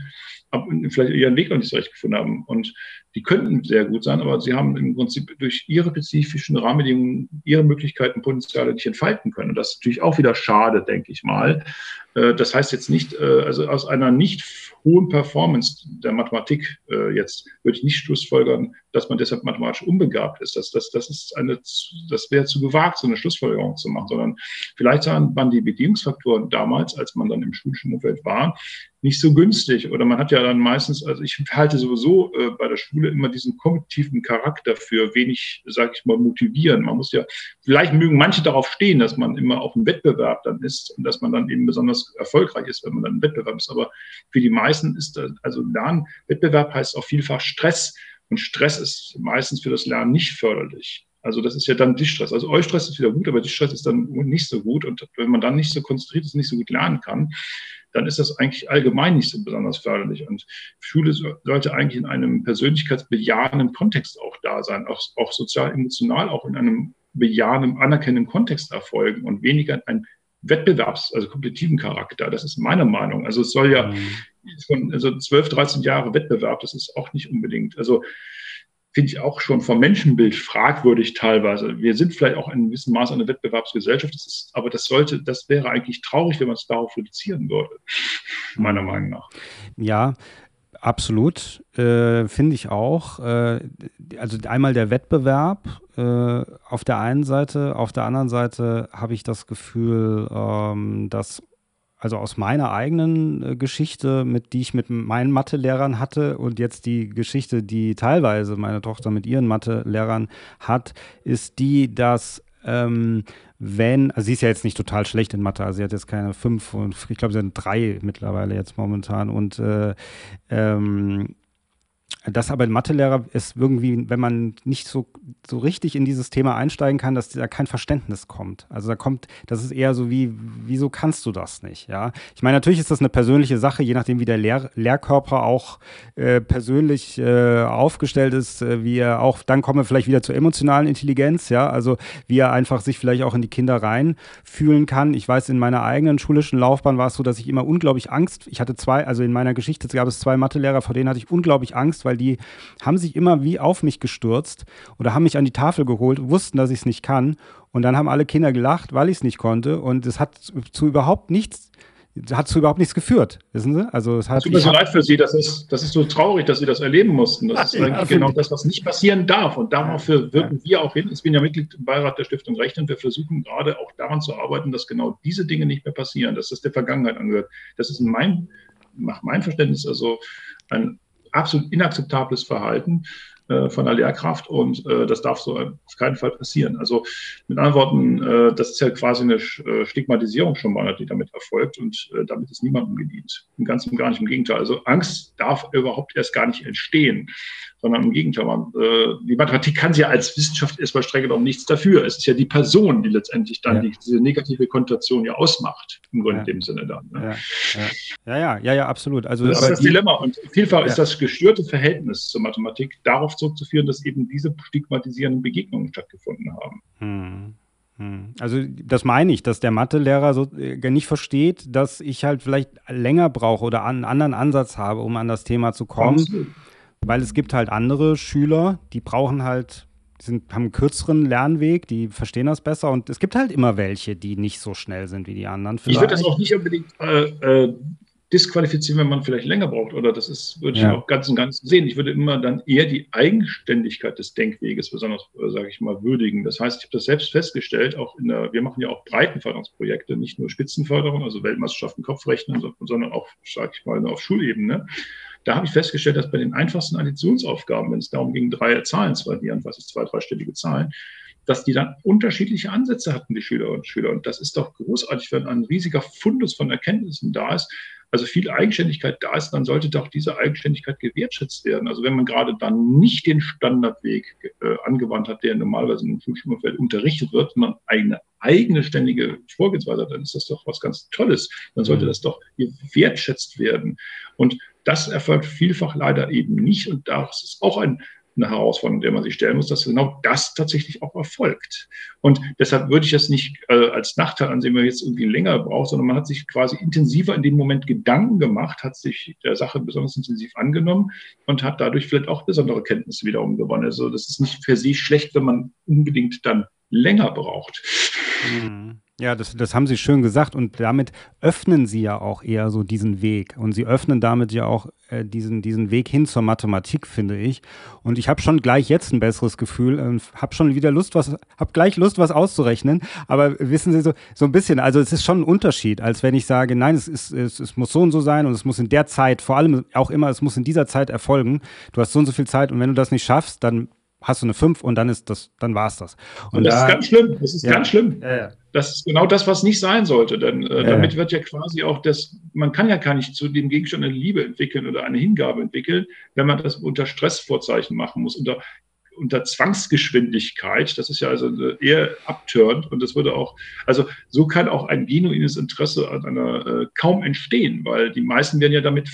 vielleicht ihren Weg noch nicht so recht gefunden haben. Und die könnten sehr gut sein, aber sie haben im Prinzip durch ihre spezifischen Rahmenbedingungen ihre Möglichkeiten, Potenziale nicht entfalten können. Und das ist natürlich auch wieder schade, denke ich mal. Äh, das heißt jetzt nicht, äh, also aus einer nicht hohen Performance der Mathematik äh, jetzt würde ich nicht schlussfolgern, dass man deshalb mathematisch unbegabt ist. Das, das, das ist eine, das wäre zu gewagt, so eine Schlussfolgerung zu machen, sondern vielleicht waren die Bedingungsfaktoren damals, als man dann im schulischen Umfeld war, nicht so günstig. Oder man hat ja dann meistens, also ich halte sowieso bei der Schule immer diesen kompetitiven Charakter für wenig, sage ich mal, motivieren. Man muss ja, vielleicht mögen manche darauf stehen, dass man immer auf dem Wettbewerb dann ist und dass man dann eben besonders erfolgreich ist, wenn man dann im Wettbewerb ist. Aber für die meisten ist das, also Lernen, Wettbewerb heißt auch vielfach Stress. Und Stress ist meistens für das Lernen nicht förderlich. Also das ist ja dann Distress. Also Eustress ist wieder gut, aber Distress ist dann nicht so gut. Und wenn man dann nicht so konzentriert ist, nicht so gut lernen kann, dann ist das eigentlich allgemein nicht so besonders förderlich. Und Schule sollte eigentlich in einem persönlichkeitsbejahenden Kontext auch da sein, auch, auch sozial, emotional, auch in einem bejahenden, anerkennenden Kontext erfolgen und weniger ein Wettbewerbs-, also kompetitiven Charakter. Das ist meine Meinung. Also es soll ja mhm. von also 12, 13 Jahre Wettbewerb, das ist auch nicht unbedingt. Also finde ich auch schon vom Menschenbild fragwürdig teilweise. Wir sind vielleicht auch in einem gewissen Maß eine Wettbewerbsgesellschaft, das ist, aber das sollte, das wäre eigentlich traurig, wenn man es darauf reduzieren würde, meiner Meinung nach. Ja, Absolut, äh, finde ich auch. Äh, also einmal der Wettbewerb äh, auf der einen Seite, auf der anderen Seite habe ich das Gefühl, ähm, dass also aus meiner eigenen äh, Geschichte, mit die ich mit meinen Mathelehrern hatte und jetzt die Geschichte, die teilweise meine Tochter mit ihren Mathelehrern hat, ist die, dass ähm, wenn, also sie ist ja jetzt nicht total schlecht in Mathe, also sie hat jetzt keine fünf und ich glaube, sie hat drei mittlerweile jetzt momentan und äh, ähm, das aber ein Mathelehrer ist irgendwie, wenn man nicht so, so richtig in dieses Thema einsteigen kann, dass da kein Verständnis kommt. Also da kommt, das ist eher so wie, wieso kannst du das nicht? Ja, ich meine, natürlich ist das eine persönliche Sache, je nachdem, wie der Lehr Lehrkörper auch äh, persönlich äh, aufgestellt ist, äh, wie er auch, dann kommen wir vielleicht wieder zur emotionalen Intelligenz, ja, also wie er einfach sich vielleicht auch in die Kinder reinfühlen kann. Ich weiß, in meiner eigenen schulischen Laufbahn war es so, dass ich immer unglaublich Angst, ich hatte zwei, also in meiner Geschichte gab es zwei Mathelehrer, vor denen hatte ich unglaublich Angst, weil die haben sich immer wie auf mich gestürzt oder haben mich an die Tafel geholt, wussten, dass ich es nicht kann. Und dann haben alle Kinder gelacht, weil ich es nicht konnte. Und es hat zu überhaupt nichts hat zu überhaupt nichts geführt, wissen Sie? Also es hat. Tut mir so leid für Sie, das ist, das ist so traurig, dass Sie das erleben mussten. Das ist eigentlich genau das, was nicht passieren darf. Und dafür wirken wir auch hin. Ich bin ja Mitglied im Beirat der Stiftung Recht und wir versuchen gerade auch daran zu arbeiten, dass genau diese Dinge nicht mehr passieren, dass das der Vergangenheit angehört. Das ist in meinem, nach meinem Verständnis also ein absolut inakzeptables Verhalten. Äh, von der Lehrkraft und äh, das darf so auf keinen Fall passieren. Also mit anderen Worten, äh, das ist ja quasi eine äh, Stigmatisierung schon mal, die damit erfolgt und äh, damit ist niemandem gedient. Im Ganzen gar nicht im Gegenteil. Also Angst darf überhaupt erst gar nicht entstehen sondern im Gegenteil. Äh, die Mathematik kann sie ja als Wissenschaft erstmal streng genommen nichts dafür. Es ist ja die Person, die letztendlich dann ja. die, diese negative Konnotation ja ausmacht, im Grunde ja. in dem Sinne dann. Ne? Ja. ja. ja, ja, absolut. Also, das ist das Dilemma. Und vielfach ist das gestörte Verhältnis zur Mathematik darauf zurückzuführen, dass eben diese stigmatisierenden Begegnungen stattgefunden haben. Hm. hm. Also das meine ich, dass der Mathelehrer so äh, nicht versteht, dass ich halt vielleicht länger brauche oder einen anderen Ansatz habe, um an das Thema zu kommen. Absolut. Weil es gibt halt andere Schüler, die brauchen halt, die sind, haben einen kürzeren Lernweg, die verstehen das besser. Und es gibt halt immer welche, die nicht so schnell sind wie die anderen. Vielleicht. Ich würde das auch nicht unbedingt äh, äh, disqualifizieren, wenn man vielleicht länger braucht. Oder das ist, würde ja. ich auch ganz und ganz sehen. Ich würde immer dann eher die Eigenständigkeit des Denkweges besonders, äh, sage ich mal, würdigen. Das heißt, ich habe das selbst festgestellt, auch in der, wir machen ja auch Breitenförderungsprojekte, nicht nur Spitzenförderung, also Weltmeisterschaften Kopfrechnen, sondern auch, sage ich mal, auf Schulebene. Da habe ich festgestellt, dass bei den einfachsten Additionsaufgaben, wenn es darum ging, drei Zahlen zu addieren, was ist zwei, dreistellige Zahlen, dass die dann unterschiedliche Ansätze hatten, die Schülerinnen und Schüler. Und das ist doch großartig, wenn ein riesiger Fundus von Erkenntnissen da ist, also viel Eigenständigkeit da ist, dann sollte doch diese Eigenständigkeit gewertschätzt werden. Also wenn man gerade dann nicht den Standardweg äh, angewandt hat, der normalerweise im Schulschulumfeld unterrichtet wird, sondern eigene eigene ständige Vorgehensweise hat, dann ist das doch was ganz Tolles. Dann sollte mhm. das doch gewertschätzt werden. Und das erfolgt vielfach leider eben nicht. Und das ist auch ein, eine Herausforderung, der man sich stellen muss, dass genau das tatsächlich auch erfolgt. Und deshalb würde ich das nicht äh, als Nachteil ansehen, wenn man jetzt irgendwie länger braucht, sondern man hat sich quasi intensiver in dem Moment Gedanken gemacht, hat sich der Sache besonders intensiv angenommen und hat dadurch vielleicht auch besondere Kenntnisse wiederum gewonnen. Also das ist nicht per se schlecht, wenn man unbedingt dann länger braucht. Mhm. Ja, das, das haben Sie schön gesagt und damit öffnen Sie ja auch eher so diesen Weg und Sie öffnen damit ja auch äh, diesen, diesen Weg hin zur Mathematik, finde ich. Und ich habe schon gleich jetzt ein besseres Gefühl, äh, habe schon wieder Lust, was, habe gleich Lust, was auszurechnen. Aber wissen Sie so, so ein bisschen, also es ist schon ein Unterschied, als wenn ich sage, nein, es, ist, es, es muss so und so sein und es muss in der Zeit, vor allem auch immer, es muss in dieser Zeit erfolgen. Du hast so und so viel Zeit und wenn du das nicht schaffst, dann hast du eine 5 und dann ist das, dann war es das. Und, und das da, ist ganz schlimm. Das ist ja, ganz schlimm. Ja, ja. Das ist genau das, was nicht sein sollte. Denn äh, damit wird ja quasi auch das, man kann ja gar nicht zu dem Gegenstand eine Liebe entwickeln oder eine Hingabe entwickeln, wenn man das unter Stressvorzeichen machen muss, unter unter Zwangsgeschwindigkeit. Das ist ja also eher abturnt und das würde auch, also so kann auch ein genuines Interesse an einer äh, kaum entstehen, weil die meisten werden ja damit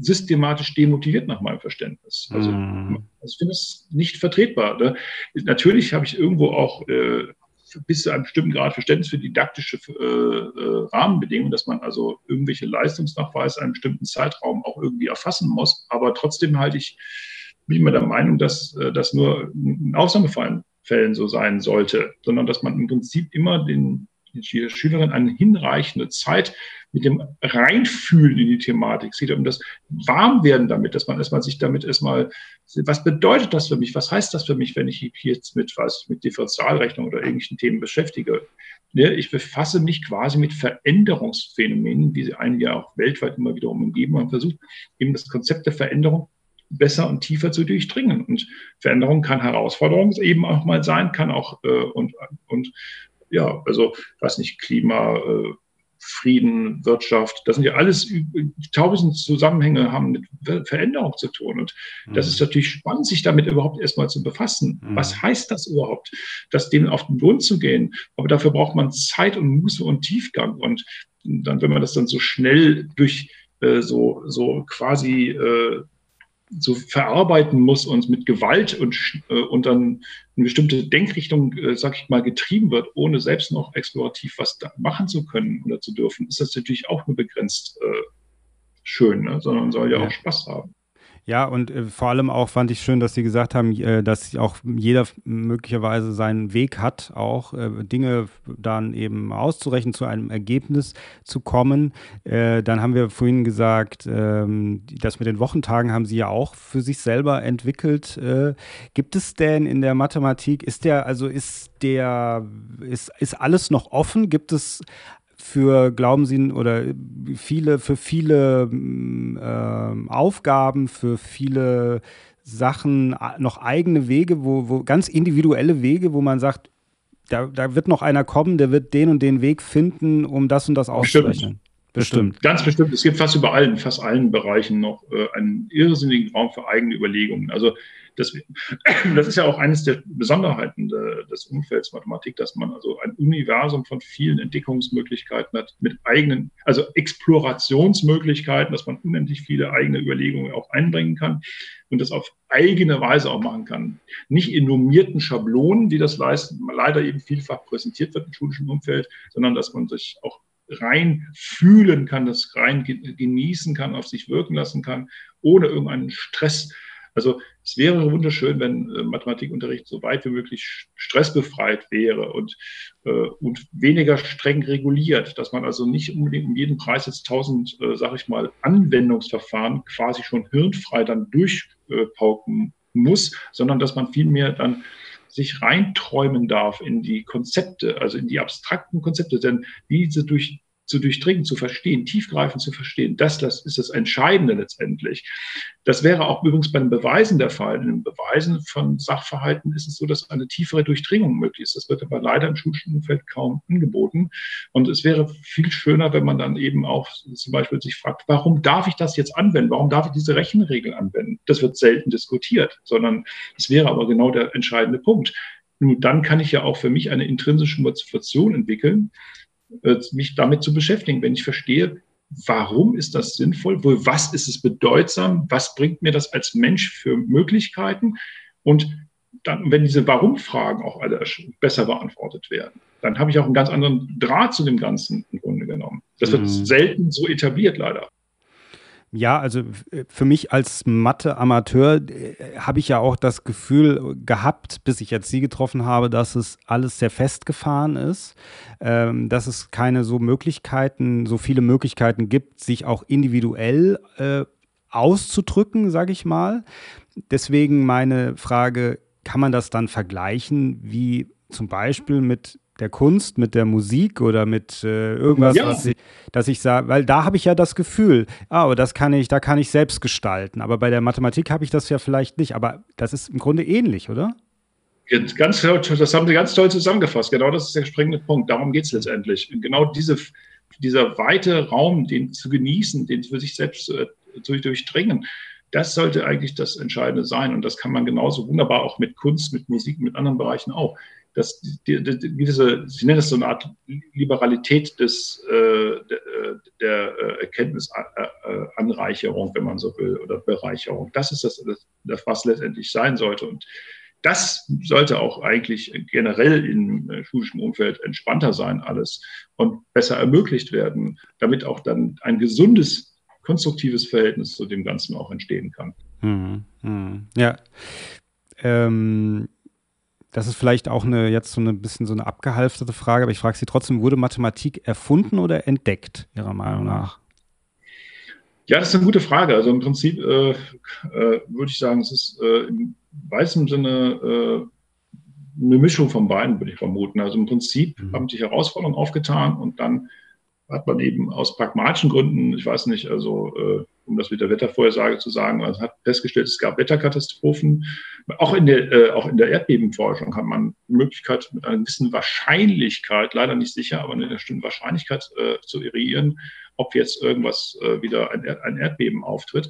systematisch demotiviert nach meinem Verständnis. Also, mm. also ich finde es nicht vertretbar. Ne? Natürlich habe ich irgendwo auch äh, bis zu einem bestimmten Grad Verständnis für didaktische äh, äh, Rahmenbedingungen, dass man also irgendwelche Leistungsnachweise in einem bestimmten Zeitraum auch irgendwie erfassen muss. Aber trotzdem halte ich bin ich mir der Meinung, dass äh, das nur in Ausnahmefällen so sein sollte, sondern dass man im Prinzip immer den die Schülerin eine hinreichende Zeit mit dem Reinfühlen in die Thematik. Es geht um das Warmwerden damit, dass man erstmal sich damit erstmal, was bedeutet das für mich? Was heißt das für mich, wenn ich hier jetzt mit was, mit Differentialrechnung oder ähnlichen Themen beschäftige? Ich befasse mich quasi mit Veränderungsphänomenen, die sie einen ja auch weltweit immer wieder umgeben und versucht eben das Konzept der Veränderung besser und tiefer zu durchdringen. Und Veränderung kann Herausforderung eben auch mal sein, kann auch äh, und, und ja, also weiß nicht, Klima, äh, Frieden, Wirtschaft, das sind ja alles tausend Zusammenhänge haben mit Veränderung zu tun. Und mhm. das ist natürlich spannend, sich damit überhaupt erstmal zu befassen. Mhm. Was heißt das überhaupt, das denen auf den Grund zu gehen? Aber dafür braucht man Zeit und Muße und Tiefgang. Und dann, wenn man das dann so schnell durch äh, so, so quasi äh, so verarbeiten muss und mit Gewalt und, äh, und dann in bestimmte Denkrichtung, äh, sag ich mal, getrieben wird, ohne selbst noch explorativ was machen zu können oder zu dürfen, ist das natürlich auch nur begrenzt äh, schön, ne? sondern soll ja, ja, auch Spaß haben. Ja, und äh, vor allem auch fand ich schön, dass Sie gesagt haben, äh, dass auch jeder möglicherweise seinen Weg hat, auch äh, Dinge dann eben auszurechnen, zu einem Ergebnis zu kommen. Äh, dann haben wir vorhin gesagt, ähm, das mit den Wochentagen haben Sie ja auch für sich selber entwickelt. Äh, gibt es denn in der Mathematik, ist der, also ist der, ist, ist alles noch offen? Gibt es für, glauben Sie, oder viele, für viele äh, Aufgaben, für viele Sachen noch eigene Wege, wo, wo ganz individuelle Wege, wo man sagt, da, da wird noch einer kommen, der wird den und den Weg finden, um das und das auszurechnen. Bestimmt. Ganz bestimmt. Es gibt fast überall, in fast allen Bereichen noch äh, einen irrsinnigen Raum für eigene Überlegungen. Also das, das ist ja auch eines der Besonderheiten de, des Umfelds Mathematik, dass man also ein Universum von vielen Entdeckungsmöglichkeiten hat, mit eigenen, also Explorationsmöglichkeiten, dass man unendlich viele eigene Überlegungen auch einbringen kann und das auf eigene Weise auch machen kann. Nicht in normierten Schablonen, die das leisten, leider eben vielfach präsentiert wird im schulischen Umfeld, sondern dass man sich auch rein fühlen kann, das rein genießen kann, auf sich wirken lassen kann, ohne irgendeinen Stress also es wäre wunderschön, wenn äh, Mathematikunterricht so weit wie möglich stressbefreit wäre und, äh, und weniger streng reguliert, dass man also nicht unbedingt um jeden Preis jetzt tausend, äh, sag ich mal, Anwendungsverfahren quasi schon hirnfrei dann durchpauken muss, sondern dass man vielmehr dann sich reinträumen darf in die Konzepte, also in die abstrakten Konzepte, denn diese durch zu durchdringen, zu verstehen, tiefgreifend zu verstehen. Das, das ist das Entscheidende letztendlich. Das wäre auch übrigens bei den Beweisen der Fall. In den Beweisen von Sachverhalten ist es so, dass eine tiefere Durchdringung möglich ist. Das wird aber leider im schulischen kaum angeboten. Und es wäre viel schöner, wenn man dann eben auch zum Beispiel sich fragt, warum darf ich das jetzt anwenden? Warum darf ich diese Rechenregel anwenden? Das wird selten diskutiert, sondern es wäre aber genau der entscheidende Punkt. Nun, dann kann ich ja auch für mich eine intrinsische Motivation entwickeln, mich damit zu beschäftigen. Wenn ich verstehe, warum ist das sinnvoll, wo, was ist es bedeutsam, was bringt mir das als Mensch für Möglichkeiten und dann, wenn diese Warum-Fragen auch alle besser beantwortet werden, dann habe ich auch einen ganz anderen Draht zu dem Ganzen im Grunde genommen. Das wird mhm. selten so etabliert, leider. Ja, also äh, für mich als Mathe-Amateur äh, habe ich ja auch das Gefühl gehabt, bis ich jetzt Sie getroffen habe, dass es alles sehr festgefahren ist, ähm, dass es keine so Möglichkeiten, so viele Möglichkeiten gibt, sich auch individuell äh, auszudrücken, sage ich mal. Deswegen meine Frage, kann man das dann vergleichen, wie zum Beispiel mit der Kunst, mit der Musik oder mit äh, irgendwas, ja. was ich, dass ich sage, weil da habe ich ja das Gefühl, ah, aber das kann ich, da kann ich selbst gestalten. Aber bei der Mathematik habe ich das ja vielleicht nicht. Aber das ist im Grunde ähnlich, oder? Ganz, das haben Sie ganz toll zusammengefasst. Genau das ist der springende Punkt. Darum geht es letztendlich. Genau diese, dieser weite Raum, den zu genießen, den für sich selbst zu, zu durchdringen, das sollte eigentlich das Entscheidende sein. Und das kann man genauso wunderbar auch mit Kunst, mit Musik, mit anderen Bereichen auch dass die, die, diese, ich nenne es so eine Art Liberalität des, äh, der, der äh, Erkenntnisanreicherung, wenn man so will, oder Bereicherung. Das ist das, das, was letztendlich sein sollte. Und das sollte auch eigentlich generell im äh, schulischen Umfeld entspannter sein, alles und besser ermöglicht werden, damit auch dann ein gesundes, konstruktives Verhältnis zu dem Ganzen auch entstehen kann. Hm, hm. Ja. Ähm das ist vielleicht auch eine jetzt so ein bisschen so eine abgehalfterte Frage, aber ich frage Sie trotzdem, wurde Mathematik erfunden oder entdeckt, Ihrer Meinung nach? Ja, das ist eine gute Frage. Also im Prinzip äh, äh, würde ich sagen, es ist äh, im weißen Sinne äh, eine Mischung von beiden, würde ich vermuten. Also im Prinzip mhm. haben sich Herausforderungen aufgetan und dann hat man eben aus pragmatischen Gründen, ich weiß nicht, also äh, um das mit der Wettervorhersage zu sagen, man hat festgestellt, es gab Wetterkatastrophen. Auch in der, äh, auch in der Erdbebenforschung hat man die Möglichkeit, mit einer gewissen Wahrscheinlichkeit, leider nicht sicher, aber eine bestimmte Wahrscheinlichkeit äh, zu eruieren, ob jetzt irgendwas äh, wieder ein, ein Erdbeben auftritt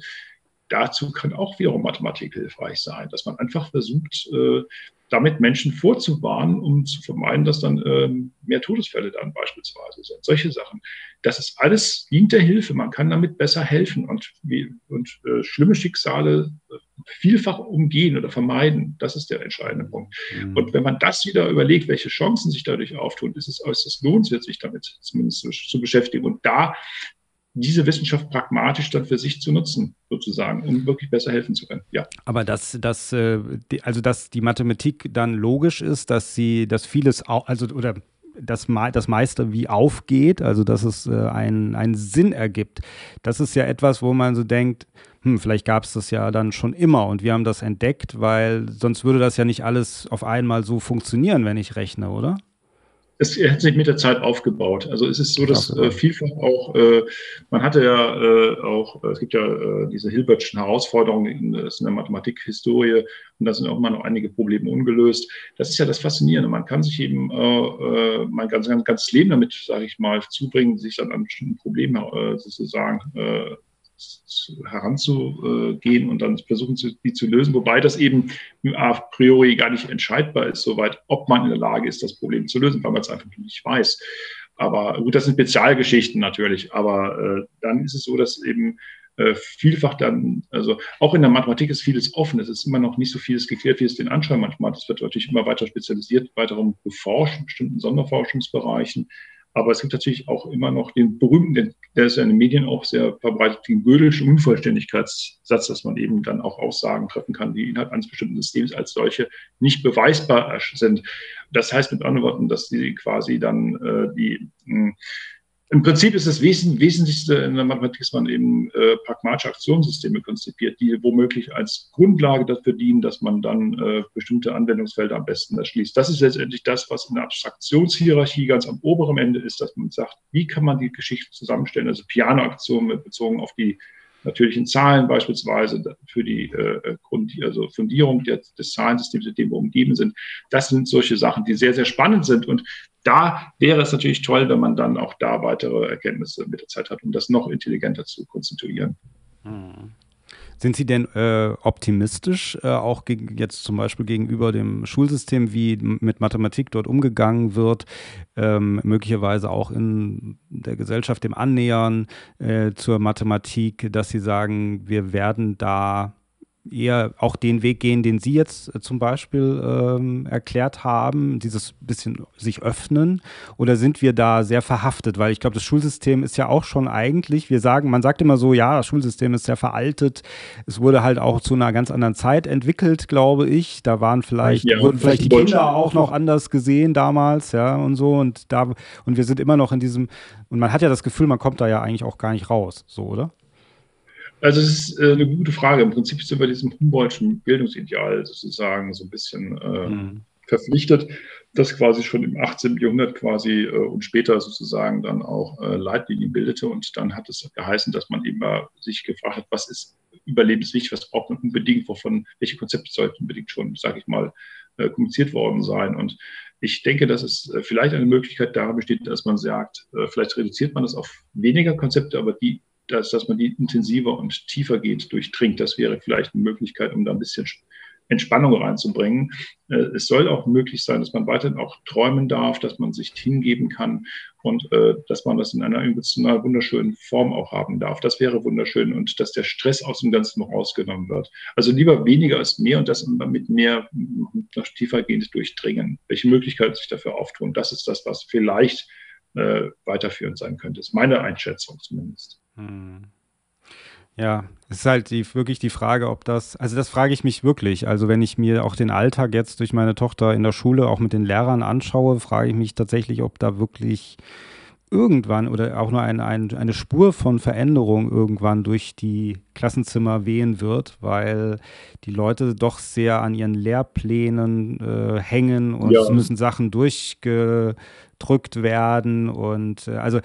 dazu kann auch wiederum Mathematik hilfreich sein, dass man einfach versucht, äh, damit Menschen vorzuwarnen, um zu vermeiden, dass dann ähm, mehr Todesfälle dann beispielsweise sind. Solche Sachen. Das ist alles dient der Hilfe. Man kann damit besser helfen und, und äh, schlimme Schicksale äh, vielfach umgehen oder vermeiden. Das ist der entscheidende Punkt. Mhm. Und wenn man das wieder überlegt, welche Chancen sich dadurch auftun, ist es äußerst lohnenswert, sich damit zumindest zu, zu beschäftigen. Und da diese Wissenschaft pragmatisch dann für sich zu nutzen, sozusagen, um wirklich besser helfen zu können. Ja. Aber dass, dass, äh, also dass die Mathematik dann logisch ist, dass sie, dass vieles auch, also oder das, das meiste wie aufgeht, also dass es äh, einen, einen Sinn ergibt. Das ist ja etwas, wo man so denkt, hm, vielleicht gab es das ja dann schon immer und wir haben das entdeckt, weil sonst würde das ja nicht alles auf einmal so funktionieren, wenn ich rechne, oder? Es hat sich mit der Zeit aufgebaut. Also es ist so, dass äh, vielfach auch, äh, man hatte ja äh, auch, es gibt ja äh, diese Hilbertschen Herausforderungen in, in der Mathematikhistorie und da sind auch immer noch einige Probleme ungelöst. Das ist ja das Faszinierende. Man kann sich eben äh, äh, mein ganz, ganz, ganzes Leben damit, sage ich mal, zubringen, sich dann an bestimmten Problemen sozusagen heranzugehen und dann versuchen, die zu lösen, wobei das eben a priori gar nicht entscheidbar ist, soweit, ob man in der Lage ist, das Problem zu lösen, weil man es einfach nicht weiß. Aber gut, das sind Spezialgeschichten natürlich, aber äh, dann ist es so, dass eben äh, vielfach dann, also auch in der Mathematik ist vieles offen, es ist immer noch nicht so vieles geklärt, wie es den Anschein manchmal hat. Es wird natürlich immer weiter spezialisiert, weiterum geforscht in bestimmten Sonderforschungsbereichen. Aber es gibt natürlich auch immer noch den berühmten, der ist ja in den Medien auch sehr verbreitet, den Gödelschen Unvollständigkeitssatz, dass man eben dann auch Aussagen treffen kann, die innerhalb eines bestimmten Systems als solche nicht beweisbar sind. Das heißt mit anderen Worten, dass sie quasi dann äh, die mh, hm, im Prinzip ist das Wesentlichste in der Mathematik, dass man eben äh, pragmatische Aktionssysteme konzipiert, die womöglich als Grundlage dafür dienen, dass man dann äh, bestimmte Anwendungsfelder am besten erschließt. Das ist letztendlich das, was in der Abstraktionshierarchie ganz am oberen Ende ist, dass man sagt, wie kann man die Geschichte zusammenstellen, also Piano-Aktionen bezogen auf die natürlichen Zahlen beispielsweise für die äh, Grund, also Fundierung des, des Zahlensystems, mit dem wir umgeben sind. Das sind solche Sachen, die sehr, sehr spannend sind. Und da wäre es natürlich toll, wenn man dann auch da weitere Erkenntnisse mit der Zeit hat, um das noch intelligenter zu konstituieren. Hm. Sind Sie denn äh, optimistisch, äh, auch jetzt zum Beispiel gegenüber dem Schulsystem, wie mit Mathematik dort umgegangen wird, ähm, möglicherweise auch in der Gesellschaft dem Annähern äh, zur Mathematik, dass Sie sagen, wir werden da eher auch den Weg gehen, den Sie jetzt äh, zum Beispiel ähm, erklärt haben, dieses bisschen sich öffnen? Oder sind wir da sehr verhaftet? Weil ich glaube, das Schulsystem ist ja auch schon eigentlich, wir sagen, man sagt immer so, ja, das Schulsystem ist sehr veraltet. Es wurde halt auch zu einer ganz anderen Zeit entwickelt, glaube ich. Da waren vielleicht, ja, wurden vielleicht die Kinder auch noch anders gesehen damals, ja, und so. Und da, und wir sind immer noch in diesem, und man hat ja das Gefühl, man kommt da ja eigentlich auch gar nicht raus, so, oder? Also es ist äh, eine gute Frage. Im Prinzip sind wir diesem Humboldtschen Bildungsideal sozusagen so ein bisschen äh, mhm. verpflichtet, das quasi schon im 18. Jahrhundert quasi äh, und später sozusagen dann auch äh, Leitlinien bildete. Und dann hat es geheißen, dass man immer sich gefragt hat, was ist überlebenswichtig, was braucht man unbedingt, wovon, welche Konzepte sollten unbedingt schon, sage ich mal, äh, kommuniziert worden sein. Und ich denke, dass es äh, vielleicht eine Möglichkeit darin besteht, dass man sagt, vielleicht reduziert man das auf weniger Konzepte, aber die dass, dass man die intensiver und tiefer geht, durchdringt. Das wäre vielleicht eine Möglichkeit, um da ein bisschen Entspannung reinzubringen. Äh, es soll auch möglich sein, dass man weiterhin auch träumen darf, dass man sich hingeben kann und äh, dass man das in einer emotional wunderschönen Form auch haben darf. Das wäre wunderschön und dass der Stress aus dem Ganzen rausgenommen wird. Also lieber weniger als mehr und das mit mehr noch tiefergehend durchdringen. Welche Möglichkeiten sich dafür auftun, das ist das, was vielleicht äh, weiterführend sein könnte. Das ist meine Einschätzung zumindest. Hm. Ja, es ist halt die, wirklich die Frage, ob das, also das frage ich mich wirklich. Also wenn ich mir auch den Alltag jetzt durch meine Tochter in der Schule auch mit den Lehrern anschaue, frage ich mich tatsächlich, ob da wirklich irgendwann oder auch nur ein, ein, eine Spur von Veränderung irgendwann durch die Klassenzimmer wehen wird, weil die Leute doch sehr an ihren Lehrplänen äh, hängen und ja. es müssen Sachen durchgedrückt werden und äh, also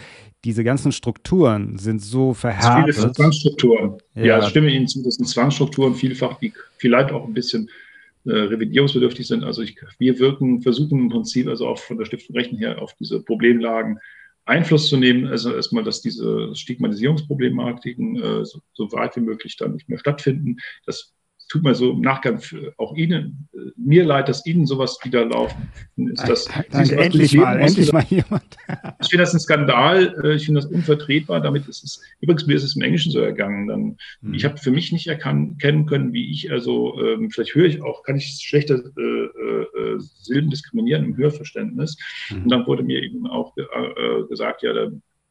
diese ganzen Strukturen sind so verhärtet. Viele Zwangsstrukturen. Ja. ja, ich stimme Ihnen zu, das sind Zwangsstrukturen vielfach, die vielleicht auch ein bisschen äh, revidierungsbedürftig sind. Also ich, wir wirken, versuchen im Prinzip also auch von der Stiftung Rechen her auf diese Problemlagen Einfluss zu nehmen, also erstmal, dass diese Stigmatisierungsproblematiken äh, so, so, weit wie möglich dann nicht mehr stattfinden. Das tut mir so im Nachgang auch Ihnen, äh, mir leid, dass Ihnen sowas wieder laufen. Ist das, Danke, endlich mal, endlich mal jemand. ich finde das ein Skandal, äh, ich finde das unvertretbar. Damit ist es, übrigens mir ist es im Englischen so ergangen. Dann, mhm. Ich habe für mich nicht erkennen können, wie ich, also ähm, vielleicht höre ich auch, kann ich schlechte äh, äh, äh, Silben diskriminieren im Hörverständnis. Mhm. Und dann wurde mir eben auch äh, gesagt, ja, da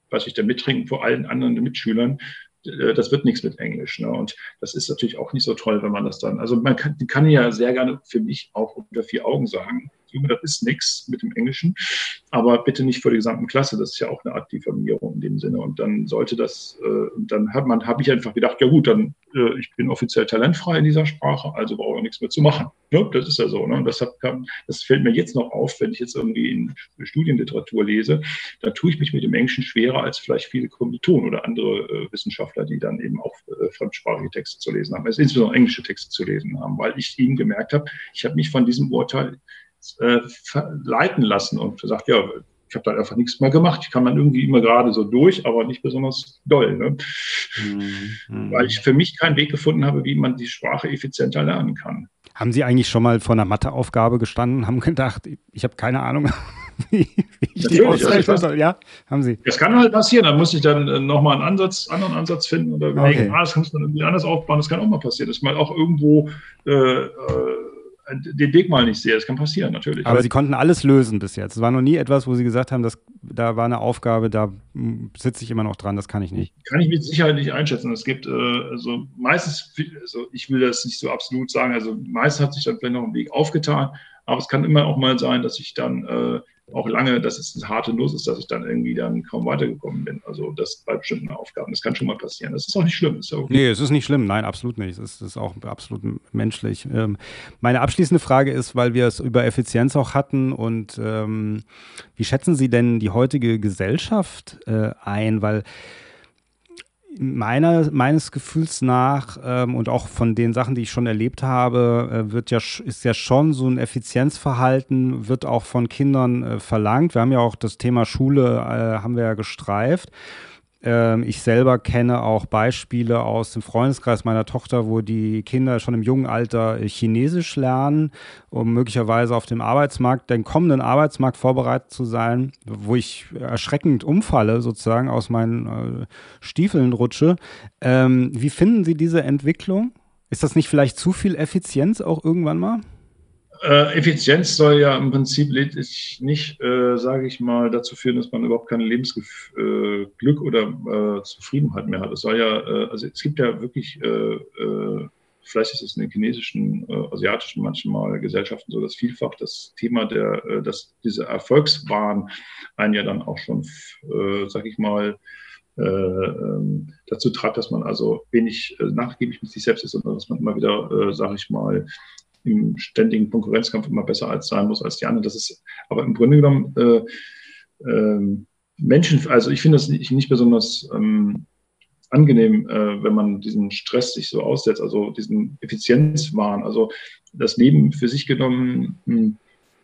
was ich da mittrinken vor allen anderen Mitschülern, das wird nichts mit Englisch. Ne? Und das ist natürlich auch nicht so toll, wenn man das dann, also man kann, kann ja sehr gerne für mich auch unter vier Augen sagen, Junge, das ist nichts mit dem Englischen, aber bitte nicht vor der gesamten Klasse. Das ist ja auch eine Art Diffamierung in dem Sinne. Und dann sollte das, äh, dann hat man, habe ich einfach gedacht, ja gut, dann äh, ich bin offiziell talentfrei in dieser Sprache, also brauche ich nichts mehr zu machen. Ja, das ist ja so. Ne? Das, hat, das fällt mir jetzt noch auf, wenn ich jetzt irgendwie in Studienliteratur lese, da tue ich mich mit dem Englischen schwerer als vielleicht viele Kommilitonen oder andere äh, Wissenschaftler, die dann eben auch äh, fremdsprachige Texte zu lesen haben, also insbesondere englische Texte zu lesen haben, weil ich ihnen gemerkt habe, ich habe mich von diesem Urteil äh, leiten lassen und gesagt, ja, ich habe da einfach nichts mehr gemacht. Ich kam dann irgendwie immer gerade so durch, aber nicht besonders doll. Ne? Mhm. Weil ich für mich keinen Weg gefunden habe, wie man die Sprache effizienter lernen kann. Haben Sie eigentlich schon mal vor einer Matheaufgabe gestanden, haben gedacht, ich habe keine Ahnung, wie, wie ich die ausrechnen soll? Ja, haben Sie. Das kann halt passieren. Dann muss ich dann äh, nochmal einen Ansatz, anderen Ansatz finden oder überlegen, okay. ah, das muss man irgendwie anders aufbauen. Das kann auch mal passieren, dass man auch irgendwo äh, äh, den Weg mal nicht sehe. Das kann passieren, natürlich. Aber Sie konnten alles lösen bis jetzt. Es war noch nie etwas, wo Sie gesagt haben, dass, da war eine Aufgabe, da sitze ich immer noch dran, das kann ich nicht. Kann ich mit Sicherheit nicht einschätzen. Es gibt, äh, also meistens, also ich will das nicht so absolut sagen, also meistens hat sich dann vielleicht noch ein Weg aufgetan, aber es kann immer auch mal sein, dass ich dann äh, auch lange, dass es eine harte Nuss ist, dass ich dann irgendwie dann kaum weitergekommen bin. Also das bei bestimmten Aufgaben. Das kann schon mal passieren. Das ist auch nicht schlimm. Ist okay. Nee, es ist nicht schlimm. Nein, absolut nicht. Es ist auch absolut menschlich. Ähm, meine abschließende Frage ist, weil wir es über Effizienz auch hatten und ähm, wie schätzen Sie denn die heutige Gesellschaft äh, ein? Weil meiner, meines Gefühls nach ähm, und auch von den Sachen, die ich schon erlebt habe, äh, wird ja, ist ja schon so ein Effizienzverhalten, wird auch von Kindern äh, verlangt. Wir haben ja auch das Thema Schule, äh, haben wir ja gestreift. Ähm, ich selber kenne auch Beispiele aus dem Freundeskreis meiner Tochter, wo die Kinder schon im jungen Alter Chinesisch lernen, um möglicherweise auf dem Arbeitsmarkt, den kommenden Arbeitsmarkt vorbereitet zu sein, wo ich erschreckend umfalle, sozusagen aus meinen äh, Stiefeln rutsche. Ähm, wie finden Sie diese Entwicklung? Ist das nicht vielleicht zu viel Effizienz auch irgendwann mal? Äh, Effizienz soll ja im Prinzip lediglich nicht, äh, sage ich mal, dazu führen, dass man überhaupt kein Lebensglück äh, oder äh, Zufriedenheit mehr hat. Es soll ja, äh, also es gibt ja wirklich, äh, vielleicht ist es in den chinesischen, asiatischen manchmal Gesellschaften so, dass vielfach das Thema der, dass diese Erfolgswahn einen ja dann auch schon, sage ich mal, ähm, dazu trat, dass man also wenig nachgiebig mit sich selbst ist, sondern dass man immer wieder, sage ich mal, im ständigen Konkurrenzkampf immer besser als sein muss als die anderen. Das ist aber im Grunde genommen äh, äh, Menschen, also ich finde das nicht, nicht besonders ähm, angenehm, äh, wenn man diesen Stress sich so aussetzt, also diesen Effizienzwahn, also das Leben für sich genommen. Mh, hm,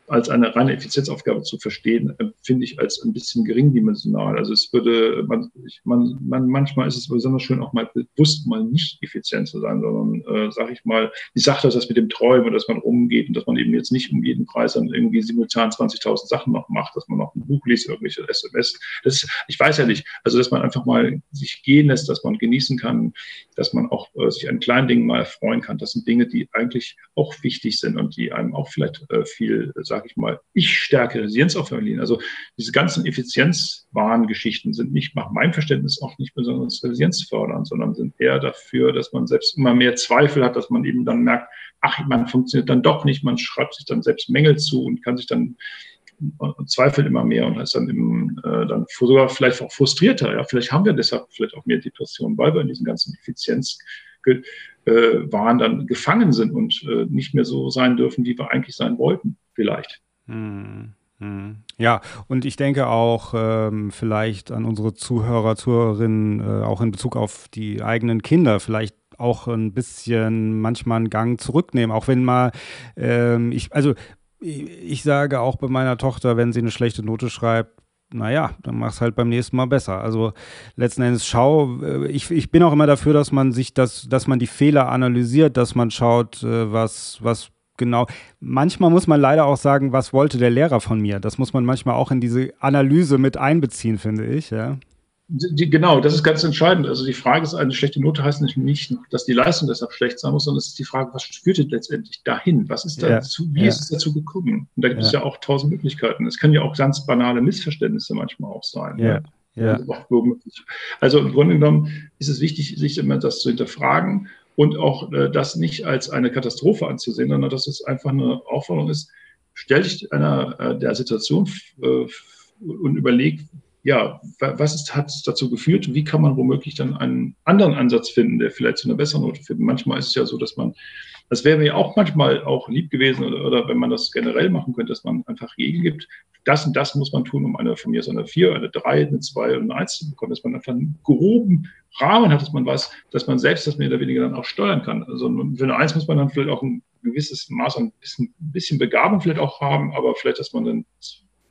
als eine reine Effizienzaufgabe zu verstehen, finde ich als ein bisschen geringdimensional. Also es würde, man, man, man, manchmal ist es besonders schön, auch mal bewusst mal nicht effizient zu sein, sondern, äh, sage ich mal, ich sagte das mit dem Träumen, dass man rumgeht und dass man eben jetzt nicht um jeden Preis dann irgendwie simultan 20.000 Sachen noch macht, dass man noch ein Buch liest, irgendwelche SMS. Das ich weiß ja nicht, also dass man einfach mal sich gehen lässt, dass man genießen kann, dass man auch äh, sich an kleinen Dingen mal freuen kann. Das sind Dinge, die eigentlich auch wichtig sind und die einem auch vielleicht äh, viel, äh, sage ich mal, ich stärke Resilienz auch verlieren. Also diese ganzen Effizienzwarengeschichten sind nicht nach meinem Verständnis auch nicht besonders resilienzfördernd, sondern sind eher dafür, dass man selbst immer mehr Zweifel hat, dass man eben dann merkt, ach, man funktioniert dann doch nicht, man schreibt sich dann selbst Mängel zu und kann sich dann und zweifelt immer mehr und ist dann, eben, äh, dann sogar vielleicht auch frustrierter. Ja, vielleicht haben wir deshalb vielleicht auch mehr Depressionen, weil wir in diesen ganzen Effizienz äh, waren, dann gefangen sind und äh, nicht mehr so sein dürfen, wie wir eigentlich sein wollten, vielleicht. Hm, hm. Ja, und ich denke auch ähm, vielleicht an unsere Zuhörer, Zuhörerinnen, äh, auch in Bezug auf die eigenen Kinder, vielleicht auch ein bisschen manchmal einen Gang zurücknehmen, auch wenn mal ähm, ich, also ich sage auch bei meiner Tochter, wenn sie eine schlechte Note schreibt, naja, dann mach es halt beim nächsten Mal besser. Also letzten Endes schau, äh, ich, ich bin auch immer dafür, dass man sich das, dass man die Fehler analysiert, dass man schaut, äh, was, was genau. Manchmal muss man leider auch sagen, was wollte der Lehrer von mir? Das muss man manchmal auch in diese Analyse mit einbeziehen, finde ich, ja. Die, genau, das ist ganz entscheidend. Also die Frage ist, eine schlechte Note heißt nicht, dass die Leistung deshalb schlecht sein muss, sondern es ist die Frage, was führt letztendlich dahin? Was ist dazu, ja, wie ja. ist es dazu gekommen? Und da gibt ja. es ja auch tausend Möglichkeiten. Es können ja auch ganz banale Missverständnisse manchmal auch sein. Ja. Also im Grunde genommen ist es wichtig, sich immer das zu hinterfragen und auch äh, das nicht als eine Katastrophe anzusehen, sondern dass es einfach eine Aufforderung ist, stell dich einer äh, der Situation äh, und überleg, ja, was ist, hat es dazu geführt? Wie kann man womöglich dann einen anderen Ansatz finden, der vielleicht zu einer besseren Note findet? Manchmal ist es ja so, dass man, das wäre mir auch manchmal auch lieb gewesen oder, oder wenn man das generell machen könnte, dass man einfach Regeln gibt. Das und das muss man tun, um eine von mir so eine 4, eine 3, eine 2 und eine 1 zu bekommen, dass man einfach einen groben Rahmen hat, dass man weiß, dass man selbst das mehr oder weniger dann auch steuern kann. Also für eine 1 muss man dann vielleicht auch ein gewisses Maß an bisschen, bisschen Begabung vielleicht auch haben, aber vielleicht, dass man dann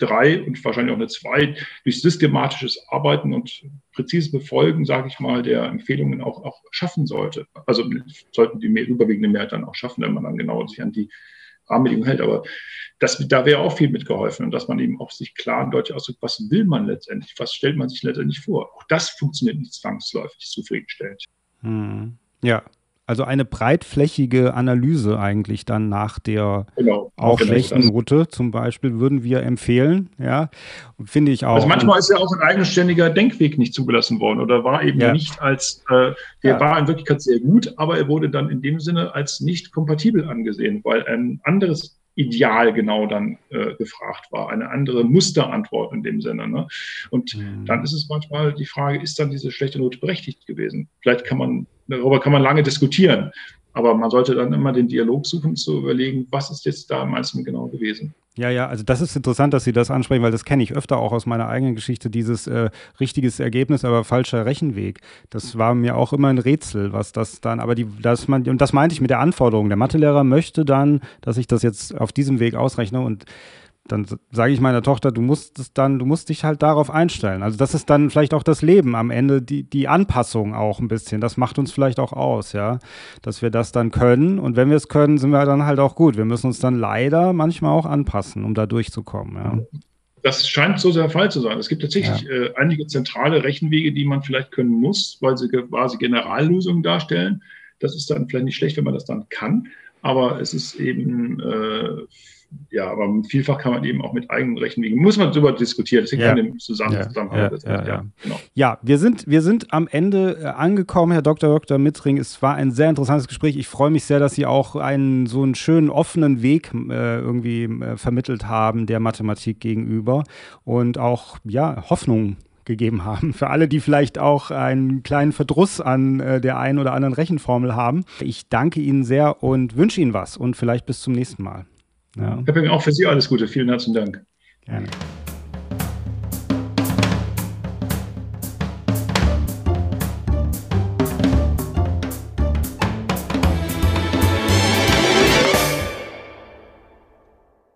drei und wahrscheinlich auch eine zwei durch systematisches Arbeiten und präzises Befolgen, sage ich mal, der Empfehlungen auch, auch schaffen sollte. Also sollten die mehr, überwiegende Mehrheit dann auch schaffen, wenn man dann genau sich an die Rahmenbedingungen hält. Aber das, da wäre auch viel mitgeholfen und dass man eben auch sich klar und deutlich ausdrückt, was will man letztendlich, was stellt man sich letztendlich vor. Auch das funktioniert nicht zwangsläufig zufriedenstellend. Hm. Ja, also eine breitflächige Analyse eigentlich dann nach der genau, auch schlechten Route zum Beispiel würden wir empfehlen, ja, finde ich auch. Also manchmal ist ja auch ein eigenständiger Denkweg nicht zugelassen worden oder war eben ja. nicht als, äh, der ja. war in Wirklichkeit sehr gut, aber er wurde dann in dem Sinne als nicht kompatibel angesehen, weil ein anderes Ideal genau dann äh, gefragt war, eine andere Musterantwort in dem Sinne. Ne? Und mhm. dann ist es manchmal die Frage, ist dann diese schlechte Note berechtigt gewesen? Vielleicht kann man, darüber kann man lange diskutieren. Aber man sollte dann immer den Dialog suchen, zu überlegen, was ist jetzt da am genau gewesen. Ja, ja, also das ist interessant, dass Sie das ansprechen, weil das kenne ich öfter auch aus meiner eigenen Geschichte, dieses äh, richtiges Ergebnis, aber falscher Rechenweg. Das war mir auch immer ein Rätsel, was das dann, aber die, dass man, und das meinte ich mit der Anforderung. Der Mathelehrer möchte dann, dass ich das jetzt auf diesem Weg ausrechne und dann sage ich meiner Tochter, du musst es dann, du musst dich halt darauf einstellen. Also das ist dann vielleicht auch das Leben am Ende, die, die Anpassung auch ein bisschen. Das macht uns vielleicht auch aus, ja, dass wir das dann können. Und wenn wir es können, sind wir dann halt auch gut. Wir müssen uns dann leider manchmal auch anpassen, um da durchzukommen, ja. Das scheint so der Fall zu sein. Es gibt tatsächlich ja. äh, einige zentrale Rechenwege, die man vielleicht können muss, weil sie quasi Generallösungen darstellen. Das ist dann vielleicht nicht schlecht, wenn man das dann kann. Aber es ist eben äh, ja, aber vielfach kann man eben auch mit eigenen Rechenwegen, muss man darüber diskutieren, deswegen ja. kann dem zusammen, ja. Zusammenhang. Ja, ja, ja, genau. ja, wir, sind, wir sind am Ende äh, angekommen, Herr Dr. Dr. Mittring. Es war ein sehr interessantes Gespräch. Ich freue mich sehr, dass Sie auch einen so einen schönen offenen Weg äh, irgendwie äh, vermittelt haben der Mathematik gegenüber und auch ja, Hoffnung gegeben haben. Für alle, die vielleicht auch einen kleinen Verdruss an äh, der einen oder anderen Rechenformel haben. Ich danke Ihnen sehr und wünsche Ihnen was und vielleicht bis zum nächsten Mal. Ja. Herr Peng, auch für Sie alles Gute. Vielen herzlichen Dank. Gerne.